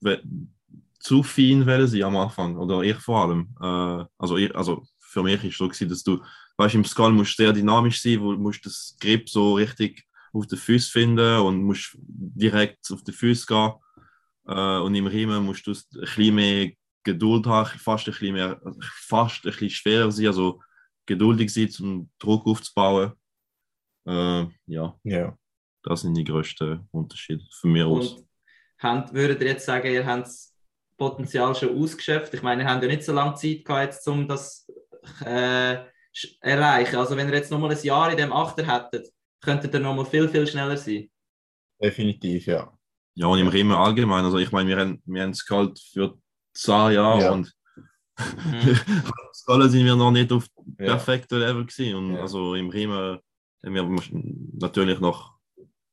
bisschen zu fein sein am Anfang. Oder ich vor allem. Äh, also, ich, also für mich ist es so gewesen, dass du, weißt im Skull musst du sehr dynamisch sein, wo du musst das Grip so richtig auf den Füßen finden und musst direkt auf die Füße gehen. Äh, und im Riemen musst du ein bisschen mehr Geduld haben, fast ein bisschen mehr, fast ein bisschen schwerer sein, also geduldig sein, um Druck aufzubauen. Äh, ja, Ja. das sind die größten Unterschiede von mir aus. Und habt, würdet ihr jetzt sagen, ihr habt das Potenzial schon ausgeschöpft? Ich meine, ihr habt ja nicht so lange Zeit gehabt, jetzt, um das äh, erreichen. Also wenn ihr jetzt nochmal ein Jahr in dem Achter hättet, könntet ihr nochmal viel, viel schneller sein. Definitiv, ja. Ja, und im Riemen allgemein. Also ich meine, wir haben, wir haben es gehalten für zehn Jahre Ja. und. Skala sind wir noch nicht auf ja. perfektem Level gewesen. Und Ja. also im Riemen haben wir natürlich noch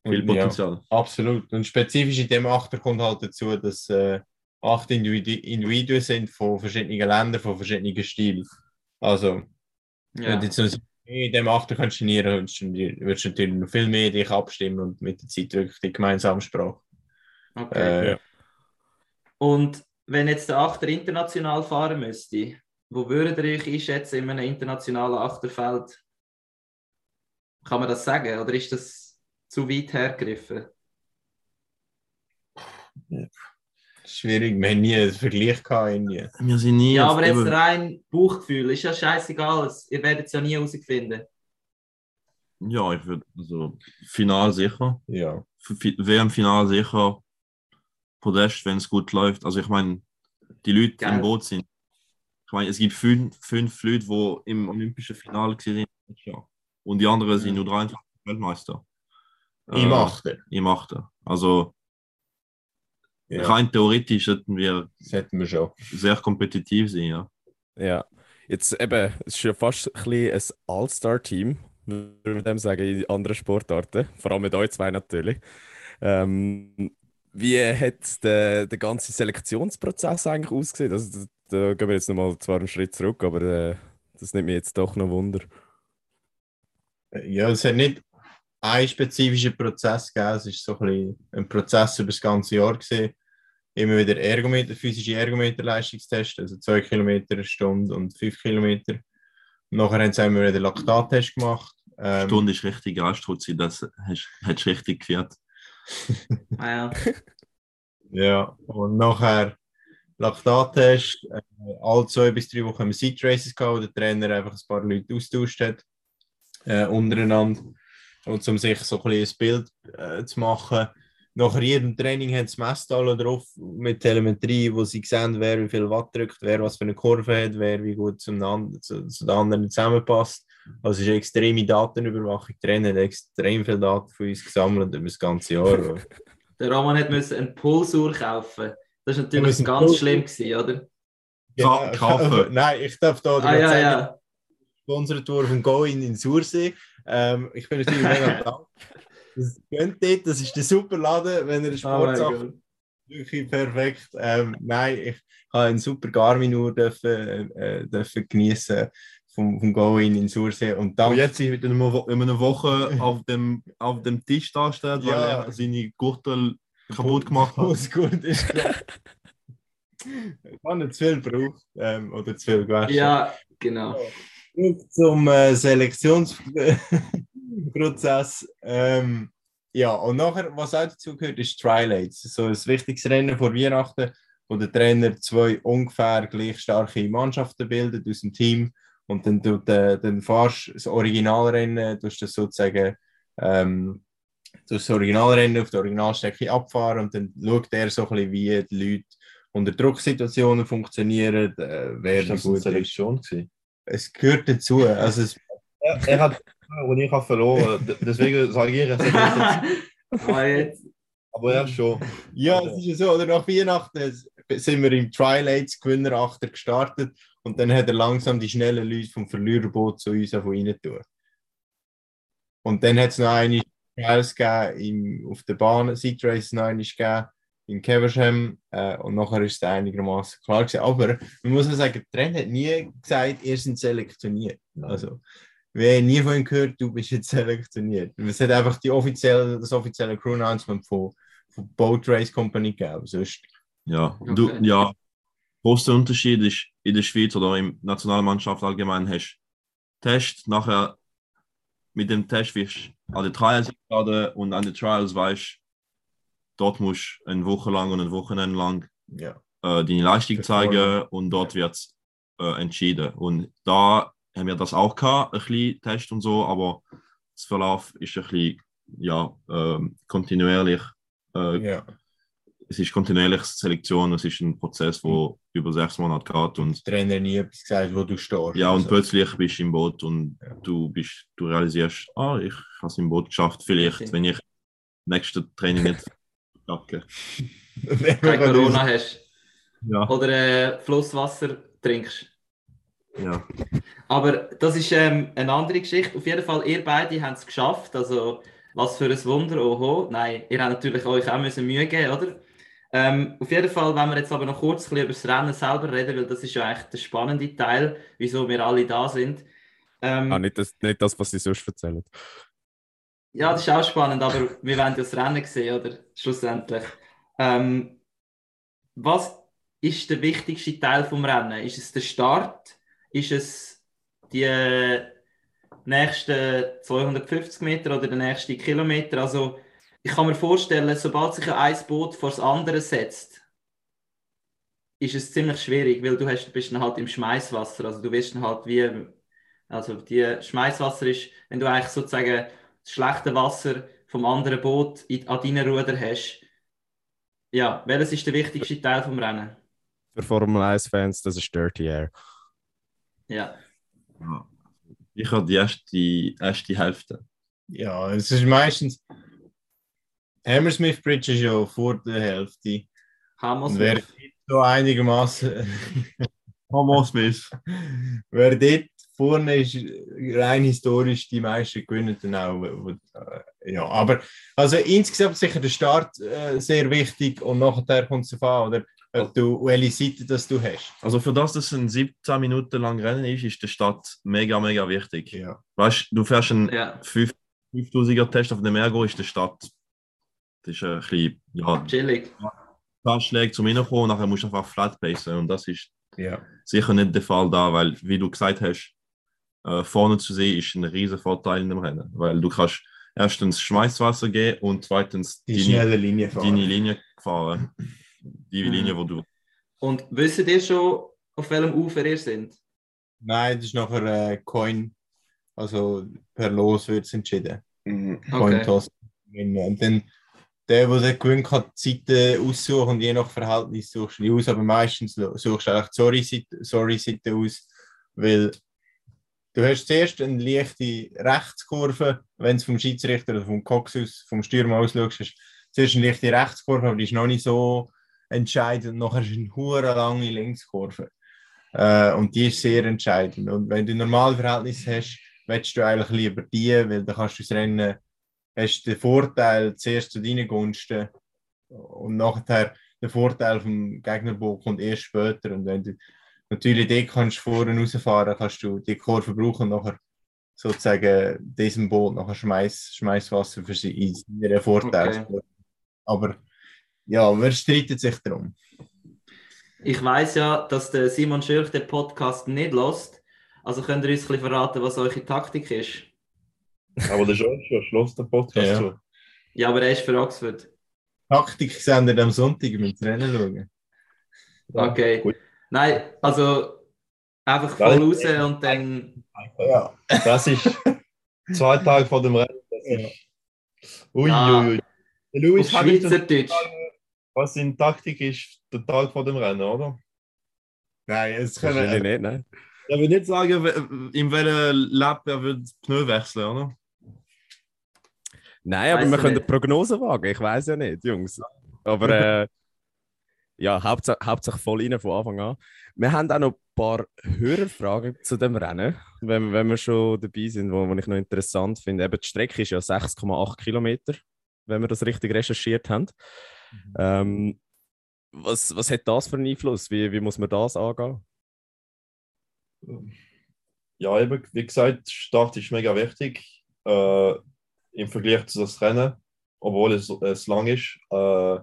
viel Und, ja. Potenzial. Absolut. Und spezifisch in dem Achter kommt halt dazu, dass äh, acht Individu Individuen sind von verschiedenen Ländern, von verschiedenen Stilen. Also, Ja. wenn du jetzt noch in dem Achter kannst trainieren, würdest du würdest du natürlich noch viel mehr dich abstimmen und mit der Zeit wirklich die gemeinsame Sprache. Okay. Äh, Ja. Und wenn jetzt der Achter international fahren müsste, wo würdet ihr euch einschätzen in einem internationalen Achterfeld? Kann man das sagen oder ist das zu weit hergegriffen? Schwierig, wir haben nie einen Vergleich gehabt. Irgendwie. Wir sind nie Ja, aber jetzt rein Bauchgefühl, ist ja scheißegal, ihr werdet es ja nie herausfinden. Ja, ich würde, also Final sicher. Ja. Fi- WM-Final sicher. Podest, wenn es gut läuft. Also ich meine, die Leute Geil. im Boot sind. Ich meine, es gibt fünf, fünf Leute, die im olympischen Finale waren. Ja. Und die anderen sind nur 23 Weltmeister. Im Äh, Achter. Im Achter. Also Ja. rein theoretisch sollten wir Das hätten wir schon. sehr kompetitiv sein. Ja. Ja, jetzt eben, es ist ja fast ein bisschen ein All-Star-Team, würde ich dem sagen, in anderen Sportarten, vor allem mit euch zwei natürlich. Ähm, wie hat der, der ganze Selektionsprozess eigentlich ausgesehen? Also, da, da gehen wir jetzt nochmal zwar einen Schritt zurück, aber äh, das nimmt mich jetzt doch noch Wunder. Ja, es hat nicht einen spezifischen Prozess gegeben. Es ist so ein, bisschen ein Prozess über das ganze Jahr gesehen. Immer wieder Ergometer, physische Ergometerleistungstests, also 2 Kilometer eine Stunde und 5 Kilometer. Nachher haben sie immer wieder den Laktattest gemacht. Ähm, Stunde ist richtig Struzzi, das hast hast du richtig geführt. Ah, ja. Und nachher Laktattest. Äh, alle zwei bis drei Wochen haben wir Seat Races gehabt, wo der Trainer einfach ein paar Leute austauscht hat äh, untereinander. Und um sich so ein bisschen ein Bild äh, zu machen. Nach jedem Training haben sie Messtalen drauf mit Telemetrie, wo sie sehen, wer wie viel Watt drückt, wer was für eine Kurve hat, wer wie gut zum zu, zu den anderen zusammenpasst. Also es ist eine extreme Datenüberwachung. Der Trainer hat extrem viel Daten von uns gesammelt über das ganze Jahr. Der Roman hat müssen eine Pulsuhr kaufen. Das war natürlich ganz Pulsuhr- schlimm, gewesen, oder? Ka- kaufen. Nein, ich darf da Ah ja, ja. Sponsortour von Going in Sursee. Ähm, ich bin natürlich mega dankbar. Das könnt dort, das ist der super Laden, wenn ihr Oh mein Sportsache Gott. wirklich perfekt. Ähm, nein, ich habe einen super Garmin-Uhr dürfen, äh, dürfen genießen vom, vom Going in Sursee. Und Und dann, jetzt in einer Wo- in einer Woche auf dem, auf dem Tisch da steht, weil Ja. er seine Gürtel kaputt gemacht hat. Alles gut ist. Ich habe nicht zu viel gebraucht ähm, oder zu viel gewaschen. Ja, genau. Zurück zum äh, Selektionsprozess. Ähm, ja, und nachher, was auch dazu gehört, ist Trilates. So ein wichtiges Rennen vor Weihnachten, wo der Trainer zwei ungefähr gleich starke Mannschaften bildet aus dem Team. Und dann, äh, dann fährst du das Originalrennen, tust das sozusagen ähm, das Originalrennen auf der Originalstrecke abfahren und dann schaut er so ein bisschen, wie die Leute unter Drucksituationen funktionieren, äh, wer Ist das die eine gut ist. Selektion gewesen? Es gehört dazu. Also es, Er, er hat und ich habe verloren. Deswegen sage ich, er hat Aber jetzt, aber er schon. ja, es ist ja so, oder nach Weihnachten sind wir im Trilates Gewinner Achter gestartet und dann hat er langsam die schnellen Leute vom Verliererboot zu uns rein tun. Und dann hat es noch eine Trials gegeben im, auf der Bahn, Seat Race noch eine gegeben in Keversham äh, und nachher ist es einigermaßen klar gewesen. Aber man muss ja sagen, der Trainer hat nie gesagt, ihr seid selektioniert. Also, wir haben nie von ihm gehört, du bist jetzt selektioniert. Es hat einfach die offizielle, das offizielle Crew Announcement von, von Boat Race Company gegeben. Sonst, Ja, du, Okay. ja. Großer Unterschied ist, in der Schweiz oder in der Nationalmannschaft allgemein hast du Test, nachher mit dem Test wirst an den Trials eingeladen und an den Trials weißt dort musst du eine Woche lang und ein Wochenende lang ja. äh, deine Leistung zeigen und dort wird es äh, entschieden. Und da haben wir das auch gehabt, ein bisschen Test und so, aber das Verlauf ist ein bisschen ja, ähm, kontinuierlich. Äh, ja. Es ist kontinuierlich Selektion, es ist ein Prozess, der über sechs Monate geht und Der Trainer nie etwas gesagt, wo du stehst. ja, und Also, plötzlich bist du im Boot und Ja. du bist, du realisierst, ah, ich habe es im Boot geschafft. Vielleicht, Okay. wenn ich nächste Training nicht packe. man Corona hast Ja. oder äh, Flusswasser trinkst. ja. Aber das ist ähm, eine andere Geschichte. Auf jeden Fall, ihr beide habt es geschafft. Also, was für ein Wunder, oho. Nein, ihr habt natürlich euch auch müssen Mühe geben, oder? Ähm, auf jeden Fall, wenn wir jetzt aber noch kurz ein bisschen über das Rennen selber reden, weil das ist ja eigentlich der spannende Teil, wieso wir alle da sind. Ähm, Ah, nicht, das, nicht das, was sie sonst erzählen. Ja, das ist auch spannend, aber wir wollen ja das Rennen sehen, oder? Schlussendlich. Ähm, was ist der wichtigste Teil vom Rennen? Ist es der Start? Ist es die nächsten 250 Meter oder der nächste Kilometer? Also, ich kann mir vorstellen, sobald sich ein Boot vor das andere setzt, ist es ziemlich schwierig, weil du, hast, du bist dann halt im Schmeißwasser. Also, du wirst dann halt wie. Also, die Schmeißwasser ist, wenn du eigentlich sozusagen das schlechte Wasser vom anderen Boot in, an deinen Ruder hast. Ja, welches ist der wichtigste Teil vom Rennen? Für Formel 1-Fans, das ist Dirty Air. Ja, Ja. Ich habe die erste, erste Hälfte. Ja, es ist meistens. Hammersmith Bridge ist ja vor der Hälfte. Hammers. Und wer so einigermaßen. Homo Smith. wer dort vorne ist, rein historisch die meisten gewinnen dann auch. äh, Ja, aber also insgesamt sicher der Start äh, sehr wichtig und nachher kommt es darauf an, oder ob du welche Seite das du hast. Also für das, dass es ein 17 Minuten lang Rennen ist, ist der Start mega, mega wichtig. Ja. Weißt du, du fährst einen Ja, 5 5000er Test auf dem Ergo, ist der Start. Das ist ein bisschen, ja, chillig. paar Schläge zum Reinkommen und nachher musst du einfach flat pacen. Und das ist ja. sicher nicht der Fall da, weil, wie du gesagt hast, äh, vorne zu sehen ist ein riesen Vorteil in dem Rennen. Weil du kannst erstens Schmeißwasser gehen und zweitens Die deine, schnelle Linie fahren. deine Linie fahren. Die Mhm. Linie, wo du. Und wisst ihr schon, auf welchem Ufer ihr seid? Nein, das ist nachher äh, Coin. Also per Los wird es entschieden. Mhm. Coin Okay. Toss. Und dann der, der den gewinnt, kann die Seite aussuchen und je nach Verhältnis suchst du die aus, aber meistens suchst du eigentlich die Sorry-Seite Sorry -Seite aus, weil du hast zuerst eine leichte Rechtskurve, wenn es vom Schiedsrichter oder vom Cox aus, vom Stürmer aus schaust, hast du zuerst eine leichte Rechtskurve, aber die ist noch nicht so entscheidend. Nachher ist eine hure lange Linkskurve. Äh, und die ist sehr entscheidend. Und wenn du normale Verhältnisse hast, willst du eigentlich lieber die, weil dann kannst du das Rennen, hast den Vorteil zuerst zu deinen Gunsten und nachher der Vorteil vom Gegnerboot kommt erst später. Und wenn du natürlich dort kannst vorne rausfahren, kannst du die Kurve brauchen und nachher sozusagen diesem Boot nachher Schmeiß, Schmeißwasser für sie in ihren Vorteil. Okay. Aber ja, wer streitet sich darum? Ich weiß ja, dass der Simon Schürch den Podcast nicht lost. Also könnt ihr uns ein bisschen verraten, was eure Taktik ist? Aber der George ja, schloss den Podcast Ja. schon. Ja, aber er ist für Oxford. Taktik sehen wir am Sonntag mit dem Rennen schauen. Okay. Gut. Nein, also einfach voll raus und dann. Ja. Das ist zwei Tage vor dem Rennen. Das ist... Ui, Ja. ui, ui. Der Auf Schweizerdeutsch. was in Taktik ist, der Tag vor dem Rennen, oder? Nein, es können. nicht, nein. Er will nicht sagen, in welchem Lab er wird die Pneu wechseln, oder? Nein, aber wir können eine Prognose wagen. Ich weiß ja nicht, Jungs. Aber äh, ja, Hauptsache voll rein von Anfang an. Wir haben auch noch ein paar Hörerfragen zu dem Rennen, wenn, wenn wir schon dabei sind, wo, wo ich noch interessant finde. Eben, die Strecke ist ja 6,8 Kilometer, wenn wir das richtig recherchiert haben. Ähm, was, was hat das für einen Einfluss? Wie, wie muss man das angehen? Ja, eben, wie gesagt, Start ist mega wichtig äh, im Vergleich zu das Rennen, obwohl es, es lang ist. Äh,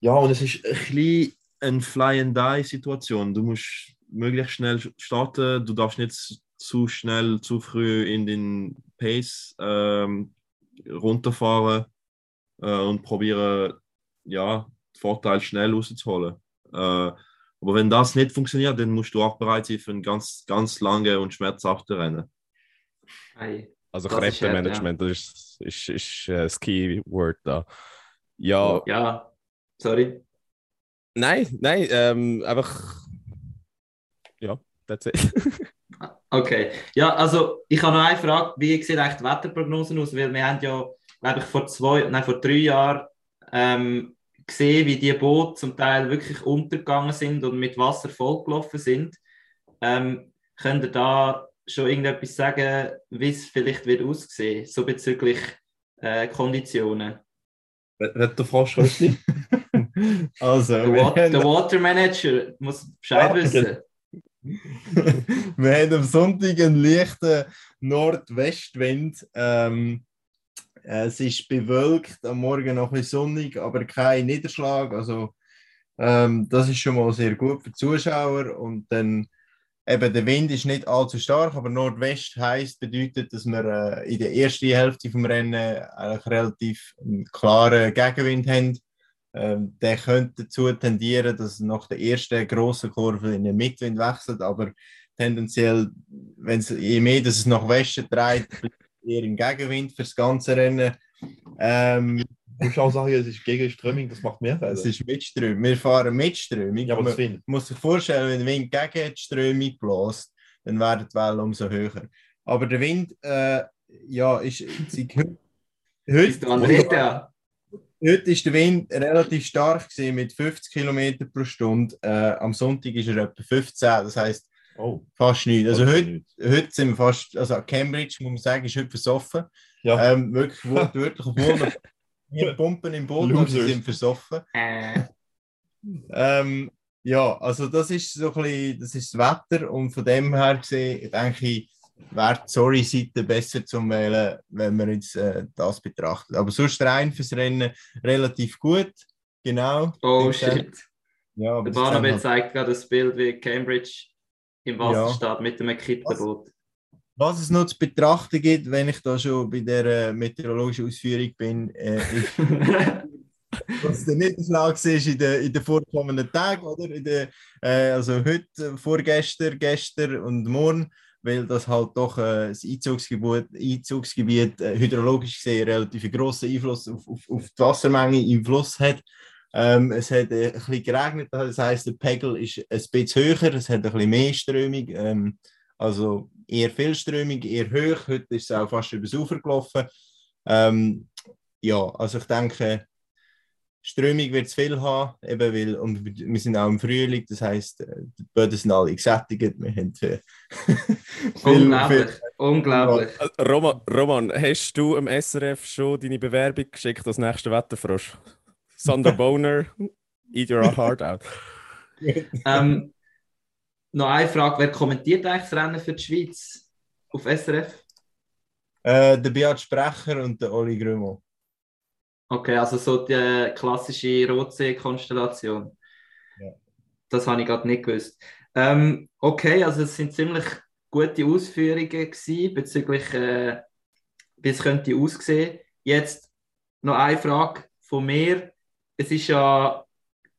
ja, und es ist ein bisschen eine Fly-and-Die-Situation. Du musst möglichst schnell starten, du darfst nicht zu schnell, zu früh in den Pace ähm, runterfahren äh, und probieren, ja, Vorteil schnell rauszuholen. Äh, aber wenn das nicht funktioniert, dann musst du auch bereit sein für ein ganz, ganz lange und schmerzhafte Rennen. Ei. Also Das ist Kräftemanagement, das ist, ist, ist äh, das Keyword da. Ja, Ja, sorry. nein, nein, ähm, einfach. Ja, that's it. Okay. Ja, also ich habe noch eine Frage. Wie sieht eigentlich die Wetterprognose aus? Weil wir haben ja, glaube ich, vor zwei, nein, vor drei Jahren ähm, gesehen, wie die Boote zum Teil wirklich untergegangen sind und mit Wasser vollgelaufen sind. Ähm, könnt ihr da schon irgendetwas sagen, wie es vielleicht wird aussehen, so bezüglich äh, Konditionen? Hat der Frosch? Also, Der, Wa der haben, Water Manager muss Bescheid Ja, wissen. wir haben am Sonntag einen leichten Nordwestwind. Ähm, es ist bewölkt, am Morgen noch ein bisschen sonnig, aber kein Niederschlag. Also, ähm, das ist schon mal sehr gut für die Zuschauer. Und dann eben der Wind ist nicht allzu stark, aber Nordwest heißt bedeutet, dass wir äh, in der ersten Hälfte vom Rennen eigentlich relativ klaren Gegenwind haben. Ähm, der könnte dazu tendieren, dass nach der ersten grossen Kurve in den Mitwind wechselt, aber tendenziell, wenn's, je mehr dass es nach Westen dreht, eher im Gegenwind fürs ganze Rennen. Ähm, musst auch sagen, es ist Gegenströmung, das macht mehr es Fälle. ist Mitströmung. Wir fahren Mitströmung. Ja, aber man Wind. muss sich vorstellen, wenn der Wind gegen die Strömung bläst, dann werden die Wellen umso höher. Aber der Wind, äh, ja, ist, heute? Ja. Heute ist der Wind relativ stark gewesen, mit 50 km pro Stunde. Äh, am Sonntag ist er etwa 15, das heisst Oh, fast nichts. Also heute, nicht. heute sind wir fast, also Cambridge, muss man sagen, ist heute versoffen. Ja, Ähm, wirklich wortwörtlich, obwohl wir pumpen im Boot, aber sie sind versoffen. Äh, Ähm, ja, also das ist so ein bisschen, das ist das Wetter und von dem her gesehen, denke ich, wäre die Sorry-Seite besser zum Wählen, wenn man jetzt äh, das betrachtet. Aber sonst rein fürs Rennen relativ gut, genau. oh shit. Ja, aber Der halt- zeigt gerade das Bild, wie Cambridge im Wasser Ja. steht mit einem Kippenboot. Was es noch zu betrachten gibt, wenn ich da schon bei der äh, meteorologischen Ausführung bin, äh, ist, was der Niederschlag ist in den, in den vorkommenden Tagen, oder? In der, äh, also heute, äh, vorgestern, gestern und morgen, weil das halt doch äh, das Einzugsgebiet, Einzugsgebiet äh, hydrologisch gesehen relativ grossen Einfluss auf, auf, auf die Wassermenge im Fluss hat. Ähm, es hat ein bisschen geregnet, das heisst, der Pegel ist ein bisschen höher, es hat ein bisschen mehr Strömung. Ähm, also eher viel Strömung, eher hoch. Heute ist es auch fast übers Ufer gelaufen. Ähm, ja, also ich denke, Strömung wird es viel haben, eben weil, und wir sind auch im Frühling, das heisst, die Böden sind alle gesättigt. Wir haben äh, viel, unglaublich, unglaublich. Äh, Roman, Roman, hast du im SRF schon deine Bewerbung geschickt als nächster Wetterfrosch? Sander Boner, eat your heart out. Ähm, noch eine Frage, wer kommentiert eigentlich das Rennen für die Schweiz auf SRF? äh, der Beat Sprecher und der Oli Grümo. Okay, also so die klassische Rotsee-Konstellation. das habe ich gerade nicht gewusst. Ähm, okay, also es sind ziemlich gute Ausführungen gewesen bezüglich, äh, wie es könnte aussehen. Jetzt noch eine Frage von mir. Es ist ja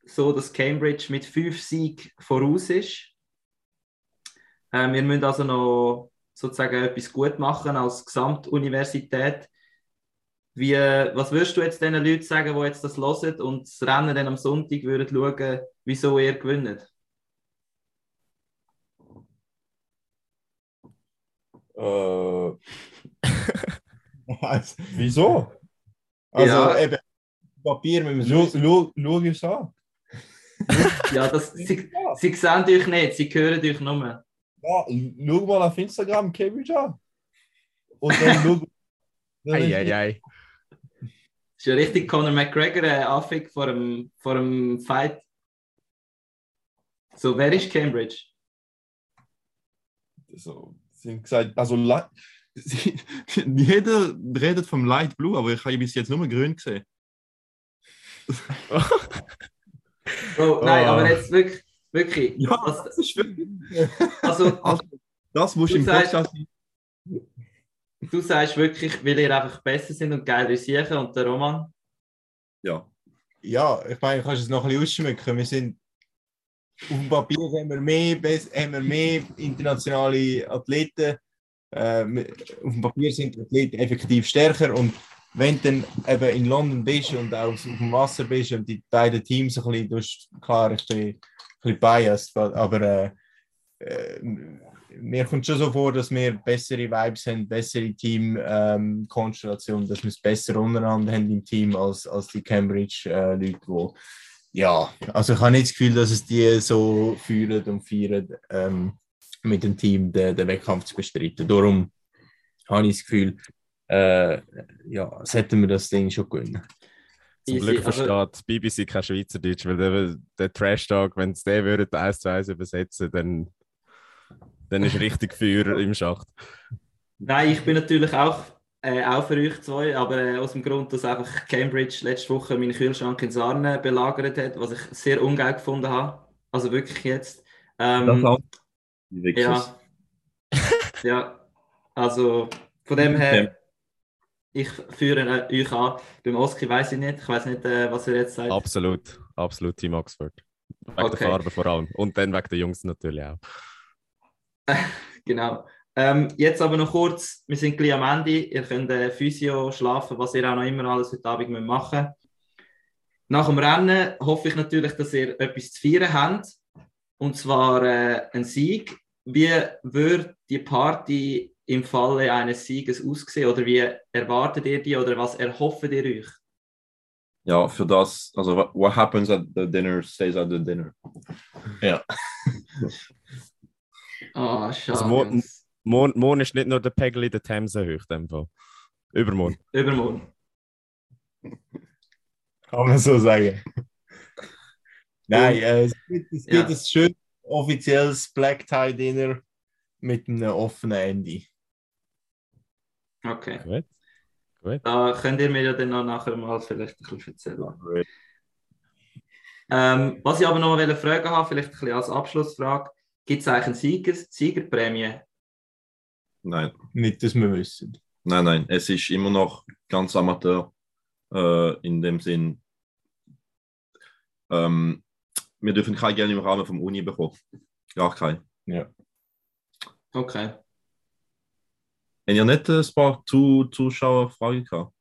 so, dass Cambridge mit fünf Siegen voraus ist. Äh, wir müssen also noch sozusagen etwas gut machen als Gesamtuniversität. Wie, was würdest du jetzt den Leuten sagen, die jetzt das hören und das Rennen dann am Sonntag würden schauen, wieso ihr gewinnt? Äh, wieso? Also Ja. eben, Papier so. schau, schau es an. Ja, das, sie, sie sehen euch nicht, sie hören euch nur. Ja, schau mal auf Instagram Cambridge an. Und dann schau. Eieiei. Das ist ja richtig Conor McGregor äh, Affig vor dem, vor dem Fight. So, wer ist Cambridge? So, sie haben gesagt, also jeder redet vom Light Blue, aber ich habe bis jetzt nur grün gesehen. Bro, nein, Oh. aber jetzt wirklich, wirklich. das, das ist wirklich. also, Also, das musst du Du im sagst- Podcast. du sagst wirklich, weil ihr einfach besser sind und geil sicher und der Roman. Ja. Ja, ich meine, kannst du es noch ein bisschen ausschmücken. Wir sind auf dem Papier haben wir mehr, haben wir mehr internationale Athleten. Äh, wir- auf dem Papier sind die Athleten effektiv stärker und wenn du dann eben in London bist und auch auf dem Wasser bist und die beiden Teams ein bisschen, klar, ich bin bisschen biased, aber äh, äh, mir kommt schon so vor, dass wir bessere Vibes haben, bessere Teamkonstellationen, ähm, dass wir es besser untereinander haben im Team als, als die Cambridge-Leute, wo ja, also ich habe nicht das Gefühl, dass es die so fühlen und feiern, ähm, mit dem Team den, den Wettkampf zu bestreiten. Darum habe ich das Gefühl, äh, ja, sollten wir das Ding schon gewinnen. Zum Easy, Glück aber- versteht die BBC kein Schweizerdeutsch, weil der, der Trash-Talk, wenn es den würden eins zu eins übersetzen, dann, dann ist richtig Feuer im Schacht. Nein, ich bin natürlich auch, äh, auch für euch zwei, aber äh, aus dem Grund, dass einfach Cambridge letzte Woche meinen Kühlschrank in Sarne belagert hat, was ich sehr ungeil gefunden habe. Also wirklich jetzt. Ähm, Wichsers. ja. ja, also von dem her, ich führe äh, euch an. Beim Oski weiß ich nicht, ich weiß nicht, äh, was er jetzt sagt. Absolut, absolut Team Oxford. Wegen Okay. der Farbe vor allem. Und dann wegen der Jungs natürlich auch. Genau. Ähm, jetzt aber noch kurz, wir sind gleich am Ende. Ihr könnt äh, Physio schlafen, was ihr auch noch immer alles heute Abend müsst machen Nach dem Rennen hoffe ich natürlich, dass ihr etwas zu feiern habt. Und zwar äh, ein Sieg. Wie würde die Party im Falle eines Sieges aussehen? Oder wie erwartet ihr die? Oder was erhofft ihr euch? Ja, für das, also what, happens at the dinner stays at the dinner. Ah, schade. Also, mo- Jungs. Morgen, morgen ist nicht nur der Pegel in der Themse hoch, in dem Fall. Übermorgen. Übermorgen. Kann man so sagen. Nein, äh, es gibt, es Ja. gibt ein schönes offizielles Black Tie Dinner mit einem offenen Ende. Okay. Gut. Gut. Da könnt ihr mir ja dann noch nachher mal vielleicht ein bisschen erzählen. Ähm, was ich aber noch mal fragen habe, vielleicht ein bisschen als Abschlussfrage, gibt es eigentlich eine Sieger Siegerprämie? Nein, Nicht, dass wir wissen. nein, nein. Es ist immer noch ganz Amateur äh, in dem Sinn. Ähm, wir dürfen kein Geld im Rahmen vom Uni bekommen. Gar kein. Okay. Haben ihr nicht ein paar Zu Zuschauerfragen gehabt?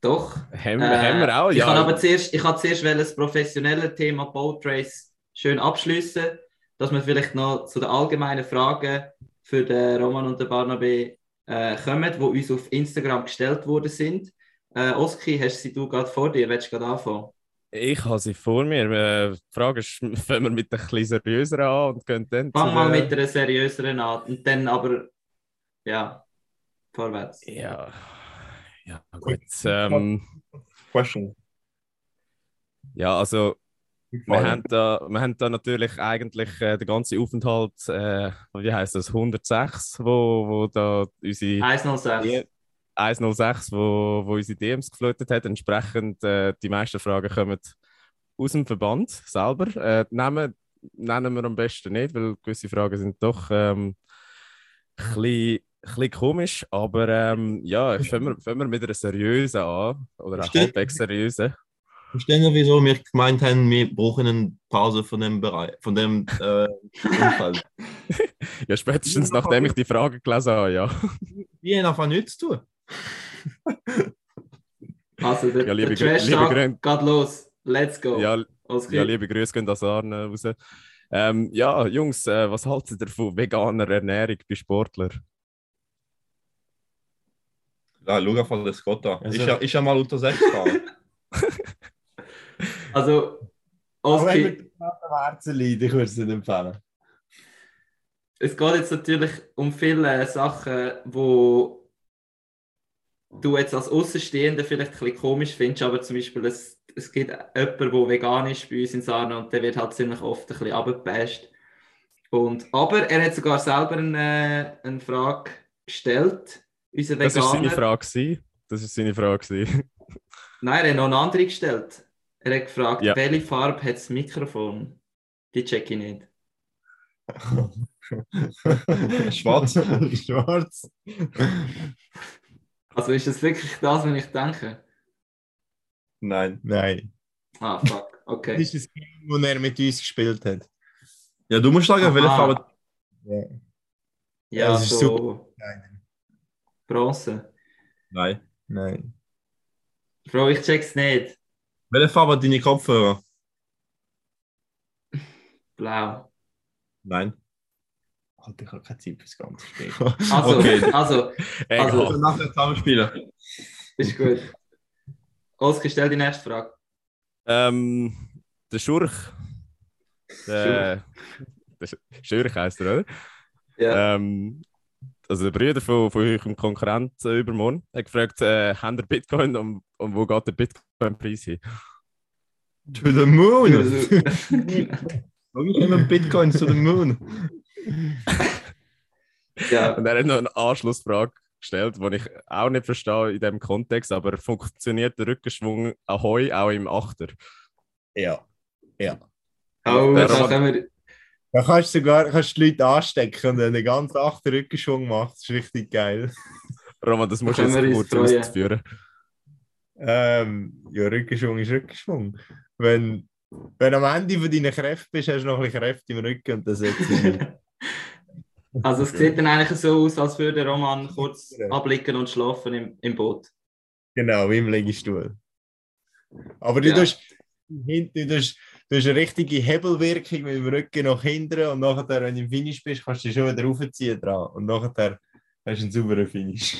Doch. Haben, Äh, haben wir auch, Ich ja. kann aber zuerst, ich kann zuerst das professionelle Thema Boat Race schön abschließen, dass wir vielleicht noch zu den allgemeinen Fragen für den Roman und den Barnaby äh, kommen, die uns auf Instagram gestellt worden sind. Äh, Oski, hast sie du gerade vor dir? Willst du gerade anfangen? Ich habe sie vor mir. Äh, Die Frage ist, fangen wir mit ein bisschen seriöser an und gehen dann Fang mal den- mit einer seriöseren an und dann aber, ja, vorwärts. Ja, ja gut. Ähm, Question. ja, also wir haben, da, wir haben da natürlich eigentlich äh, den ganzen Aufenthalt, äh, wie heißt das, 106, wo, wo da unsere 106. 106, wo, wo unsere DMs geflutet hat. Entsprechend äh, die meisten Fragen kommen aus dem Verband selber. Äh, die Namen nennen wir am besten nicht, weil gewisse Fragen sind doch ähm, ein bisschen, ein bisschen komisch. Aber ähm, ja, fangen wir, fangen wir mit einer seriösen an. Oder einer halbwegs seriösen. Verstehen Sie, wieso wir gemeint haben, wir brauchen eine Pause von dem Bereich, von dem äh, Umfeld? Ja, spätestens nachdem ich die Frage gelesen habe, ja. Die haben einfach nichts zu tun. Also, der, Ja, liebe der Trash liebe Grün- geht los. Let's go. Ja, ja liebe Grüße gehen das Arne raus. Ähm, ja, Jungs, äh, was haltet ihr von veganer Ernährung bei Sportlern? Ja, schau einfach den Scott an. Also- ist, ja, ist ja mal unter 6 gefahren. Also, Oski, am Herzen leiden, ich würde es nicht empfehlen. es geht jetzt natürlich um viele Sachen, wo du jetzt als Außenstehender vielleicht ein bisschen komisch findest, aber zum Beispiel es, es gibt jemanden, der vegan ist bei uns in Sarne und der wird halt ziemlich oft ein bisschen abgepasst. Und, aber er hat sogar selber eine, eine Frage gestellt, unser Das war seine Veganer. Frage. gewesen. Das war seine Frage. gewesen. Nein, er hat noch eine andere gestellt. Er hat gefragt, Ja. welche Farbe hat das Mikrofon? Die check ich nicht. Schwarz. Schwarz. Also ist das wirklich das, was ich denke? Nein. Nein. Ah, fuck, okay. Das ist das Game, das er mit uns gespielt hat. Ja, du musst sagen, welche. Farbe. Ja. Ja, das ist so Nein. Bronze. Nein. Nein. Bro, ich check's nicht. Welche Farbe hat deine Kopfhörer? Blau. Nein. Alter, ich habe keine Zeit fürs ganze Spiel. Also, Okay. also, Egal. Also- Nachher zusammenspielen. ist gut. Oskar, stell die nächste Frage. Ähm, der Schurch. Der, der Sch- Schurch heisst er, oder? Ja. Ähm, also der Bruder von, von eurem Konkurrent äh, übermorgen hat gefragt, äh, haben ihr Bitcoin und, und wo geht der Bitcoin-Preis hin? To the moon! Warum immer Bitcoin to the moon? ja, Und er hat noch eine Anschlussfrage gestellt, die ich auch nicht verstehe in dem Kontext, aber funktioniert der Rückenschwung Ahoi auch im Achter? Ja. Ja. oh, Der da Roman- können wir, Da kannst du sogar kannst die Leute anstecken und dann den ganzen achten Rückenschwung macht. Das ist richtig geil. Roman, das musst du jetzt freuen. ausführen. Ähm, ja, Rückenschwung ist Rückenschwung. Wenn, wenn am Ende von deinen Kräften bist, hast du noch ein bisschen Kräfte im Rücken und dann setzt du also es sieht dann eigentlich so aus, als würde Roman kurz abblicken und schlafen im, im Boot. Genau, wie im Liegestuhl. Aber du, Ja. tust, hin- du, tust, du hast eine richtige Hebelwirkung mit dem Rücken nach hinten und nachher, wenn du im Finish bist, kannst du dich schon wieder raufziehen dran. Und nachher hast du einen sauberen Finish.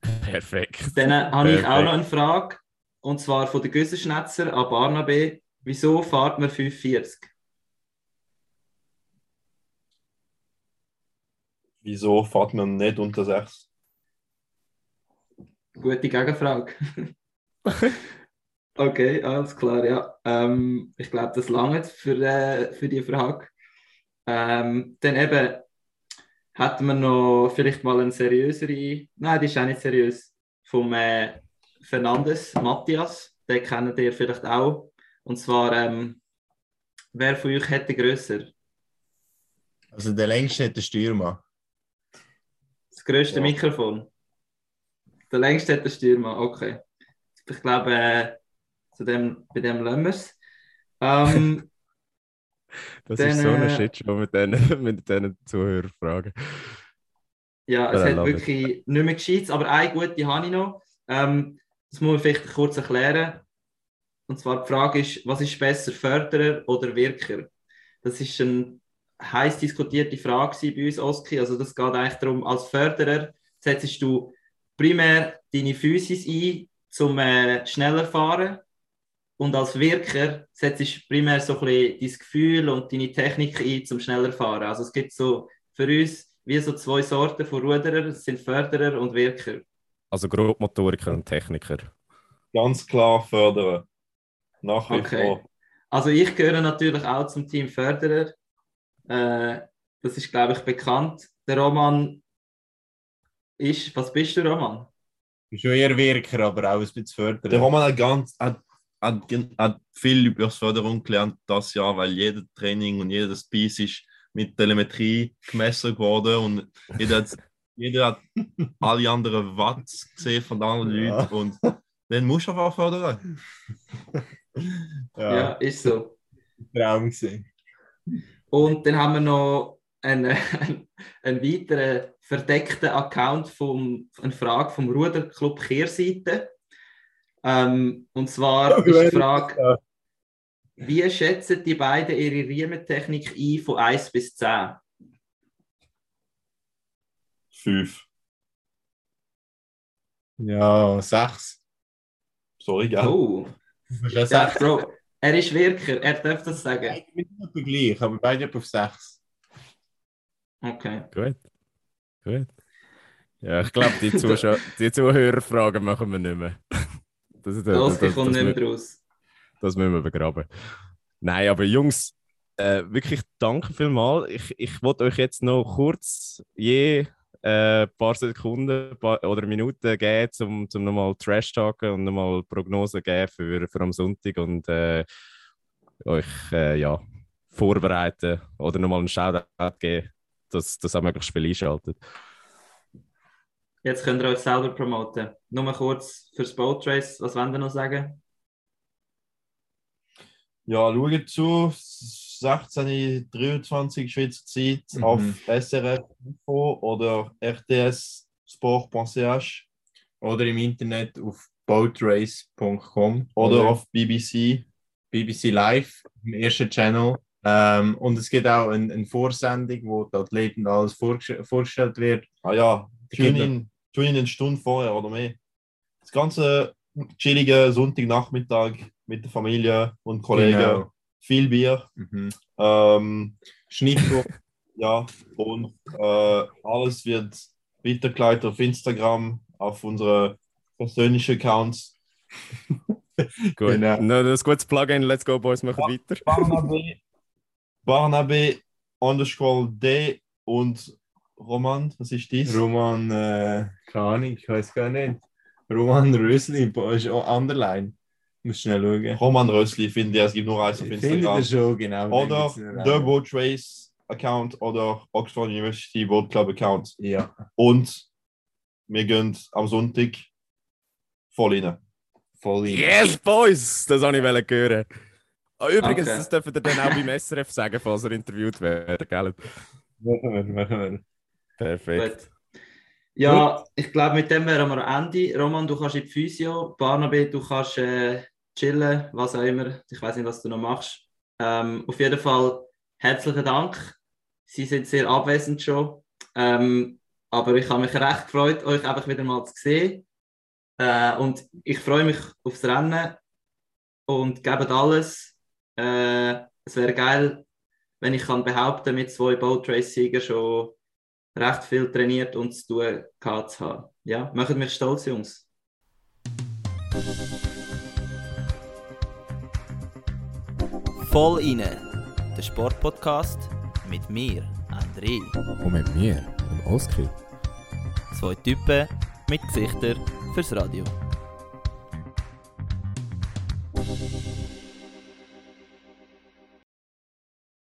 Perfekt. Dann äh, habe ich auch Perfekt. noch eine Frage, und zwar von der Güssenschnetzer an Barnabe. Wieso fährt man 540? Wieso fährt man nicht unter 6? Gute Gegenfrage. okay, alles klar, ja. Ähm, ich glaube, das langt für, äh, für die Frage. Ähm, dann eben hätten wir noch vielleicht mal eine seriösere, nein, die ist auch nicht seriös, vom äh, Fernandes, Matthias, den kennt ihr vielleicht auch. Und zwar, ähm, wer von euch hätte grösser? Also der längste hat der Stürmann. Das grösste Ja. Mikrofon. Der längste hat der Stürmann, okay. Ich glaube, äh, zu dem, bei dem lassen wir es. Ähm, Das Dann, ist so eine äh, Shitshow mit diesen mit diesen Zuhörerfragen. ja, es Ja, hat love it. wirklich nicht mehr gescheit, aber eine gute habe ich noch. Ähm, das muss man vielleicht kurz erklären. Und zwar die Frage ist, was ist besser, Förderer oder Wirker? Das ist eine heiß diskutierte Frage bei uns, Oski. Also das geht eigentlich darum, als Förderer setzt du primär deine Physis ein, zum äh, schneller fahren. Und als Wirker setzt du primär so ein bisschen dein Gefühl und deine Technik ein, zum schneller fahren. Also es gibt so für uns wie so zwei Sorten von Ruderer. Das sind Förderer und Wirker. Also Grobmotoriker und Techniker. Ganz klar fördern. Nach wie Okay. vor. Also ich gehöre natürlich auch zum Team Förderer. Äh, das ist, glaube ich, bekannt. Der Roman ist, was bist du, Roman? Schon eher Wirker, aber auch ein bisschen fördern. Der Roman hat, ganz, hat hat, hat viel über das Förderung gelernt das Jahr, weil jedes Training und jedes Piece ist mit Telemetrie gemessen worden und jeder hat, jeder hat alle anderen Watts gesehen von anderen Ja. Leuten und dann musst du einfach fördern. Ja, Ja, ist so. Traum gewesen. Und dann haben wir noch einen, einen, einen weiteren verdeckten Account, vom, eine Frage vom Ruderclub Kehrseite. Ähm, und zwar ist die Frage, wie schätzen die beiden ihre Riementechnik ein von 1 bis 10? Fünf. Ja, sechs. Sorry, gell? Oh, Ja, ja, sechs. Bro, er ist Wirker, er darf das sagen. Eigentlich nicht etwa gleich, aber beide auf sechs. Okay. Gut. Gut. Ja, ich glaube, die, die Zuhörerfragen machen wir nicht mehr. Das, das, Das, das, kommt nicht das, mehr raus. das müssen wir begraben. Nein, aber Jungs, äh, wirklich danke vielmals. Ich, ich wollte euch jetzt noch kurz je ein paar Sekunden paar, oder Minuten geben, um, um nochmal Trash talken und nochmal Prognosen geben für, für am Sonntag und äh, euch äh, ja, vorbereiten oder nochmal einen Shoutout geben, dass das auch möglichst viel einschaltet. Jetzt könnt ihr euch selber promoten. Nur mal kurz fürs Boat Race, was wollt ihr noch sagen? Ja, schaut zu, 16, 23 Schweizer Zeit Mhm. auf SRF Info oder rtssport.ch Oder im Internet auf boatrace.com oder auf BBC. BBC Live, im ersten Channel. Ähm, und es gibt auch eine, eine Vorsendung, wo die Athleten alles vorgestell- vorgestellt wird. Ah ja, Genau. In eine Stunde vorher oder mehr. Das ganze chillige Sonntagnachmittag mit der Familie und Kollegen. Genau. Viel Bier. Mhm. Ähm, Schnittbuch. ja, und äh, alles wird weitergeleitet auf Instagram, auf unsere persönlichen Accounts. Gut. Genau. No, das ist ein gutes Plugin. Let's go, Boys, machen weiter. Barnabe, Barnabe underscore D und Roman, was ist dies? Roman, äh, keine Ahnung, ich weiß gar nicht. Roman Rösli, ist auch Underline. Muss schnell schauen. Roman Rösli, finde ich, es gibt nur eins auf Ich finde Instagram. das schon, genau. Oder The. Boat Race Account oder Oxford University Boat Club Account. Ja, Und wir gehen am Sonntag voll rein. voll in. Yes, Boys! Das wollte ich hören. Ah, übrigens, Okay. das dürft ihr dann auch beim SRF sagen, falls ihr interviewt werdet, gell? Machen wir, machen wir. Perfekt. Gut. Ja, ich glaube, mit dem wären wir am Ende. Roman, du kannst in die Physio. Barnaby, du kannst äh, chillen, was auch immer. Ich weiß nicht, was du noch machst. Ähm, auf jeden Fall herzlichen Dank. Sie sind sehr abwesend schon. Ähm, aber ich habe mich recht gefreut, euch einfach wieder mal zu sehen. Äh, und ich freue mich aufs Rennen und gebt alles. Äh, es wäre geil, wenn ich kann behaupten, mit zwei Boat Race-Siegern schon recht viel trainiert und zu tun gehabt zu haben. Ja, macht mich stolz, Jungs. Voll inne, der Sportpodcast mit mir, André. Und mit mir, dem Oskar. Zwei Typen mit Gesichtern fürs Radio.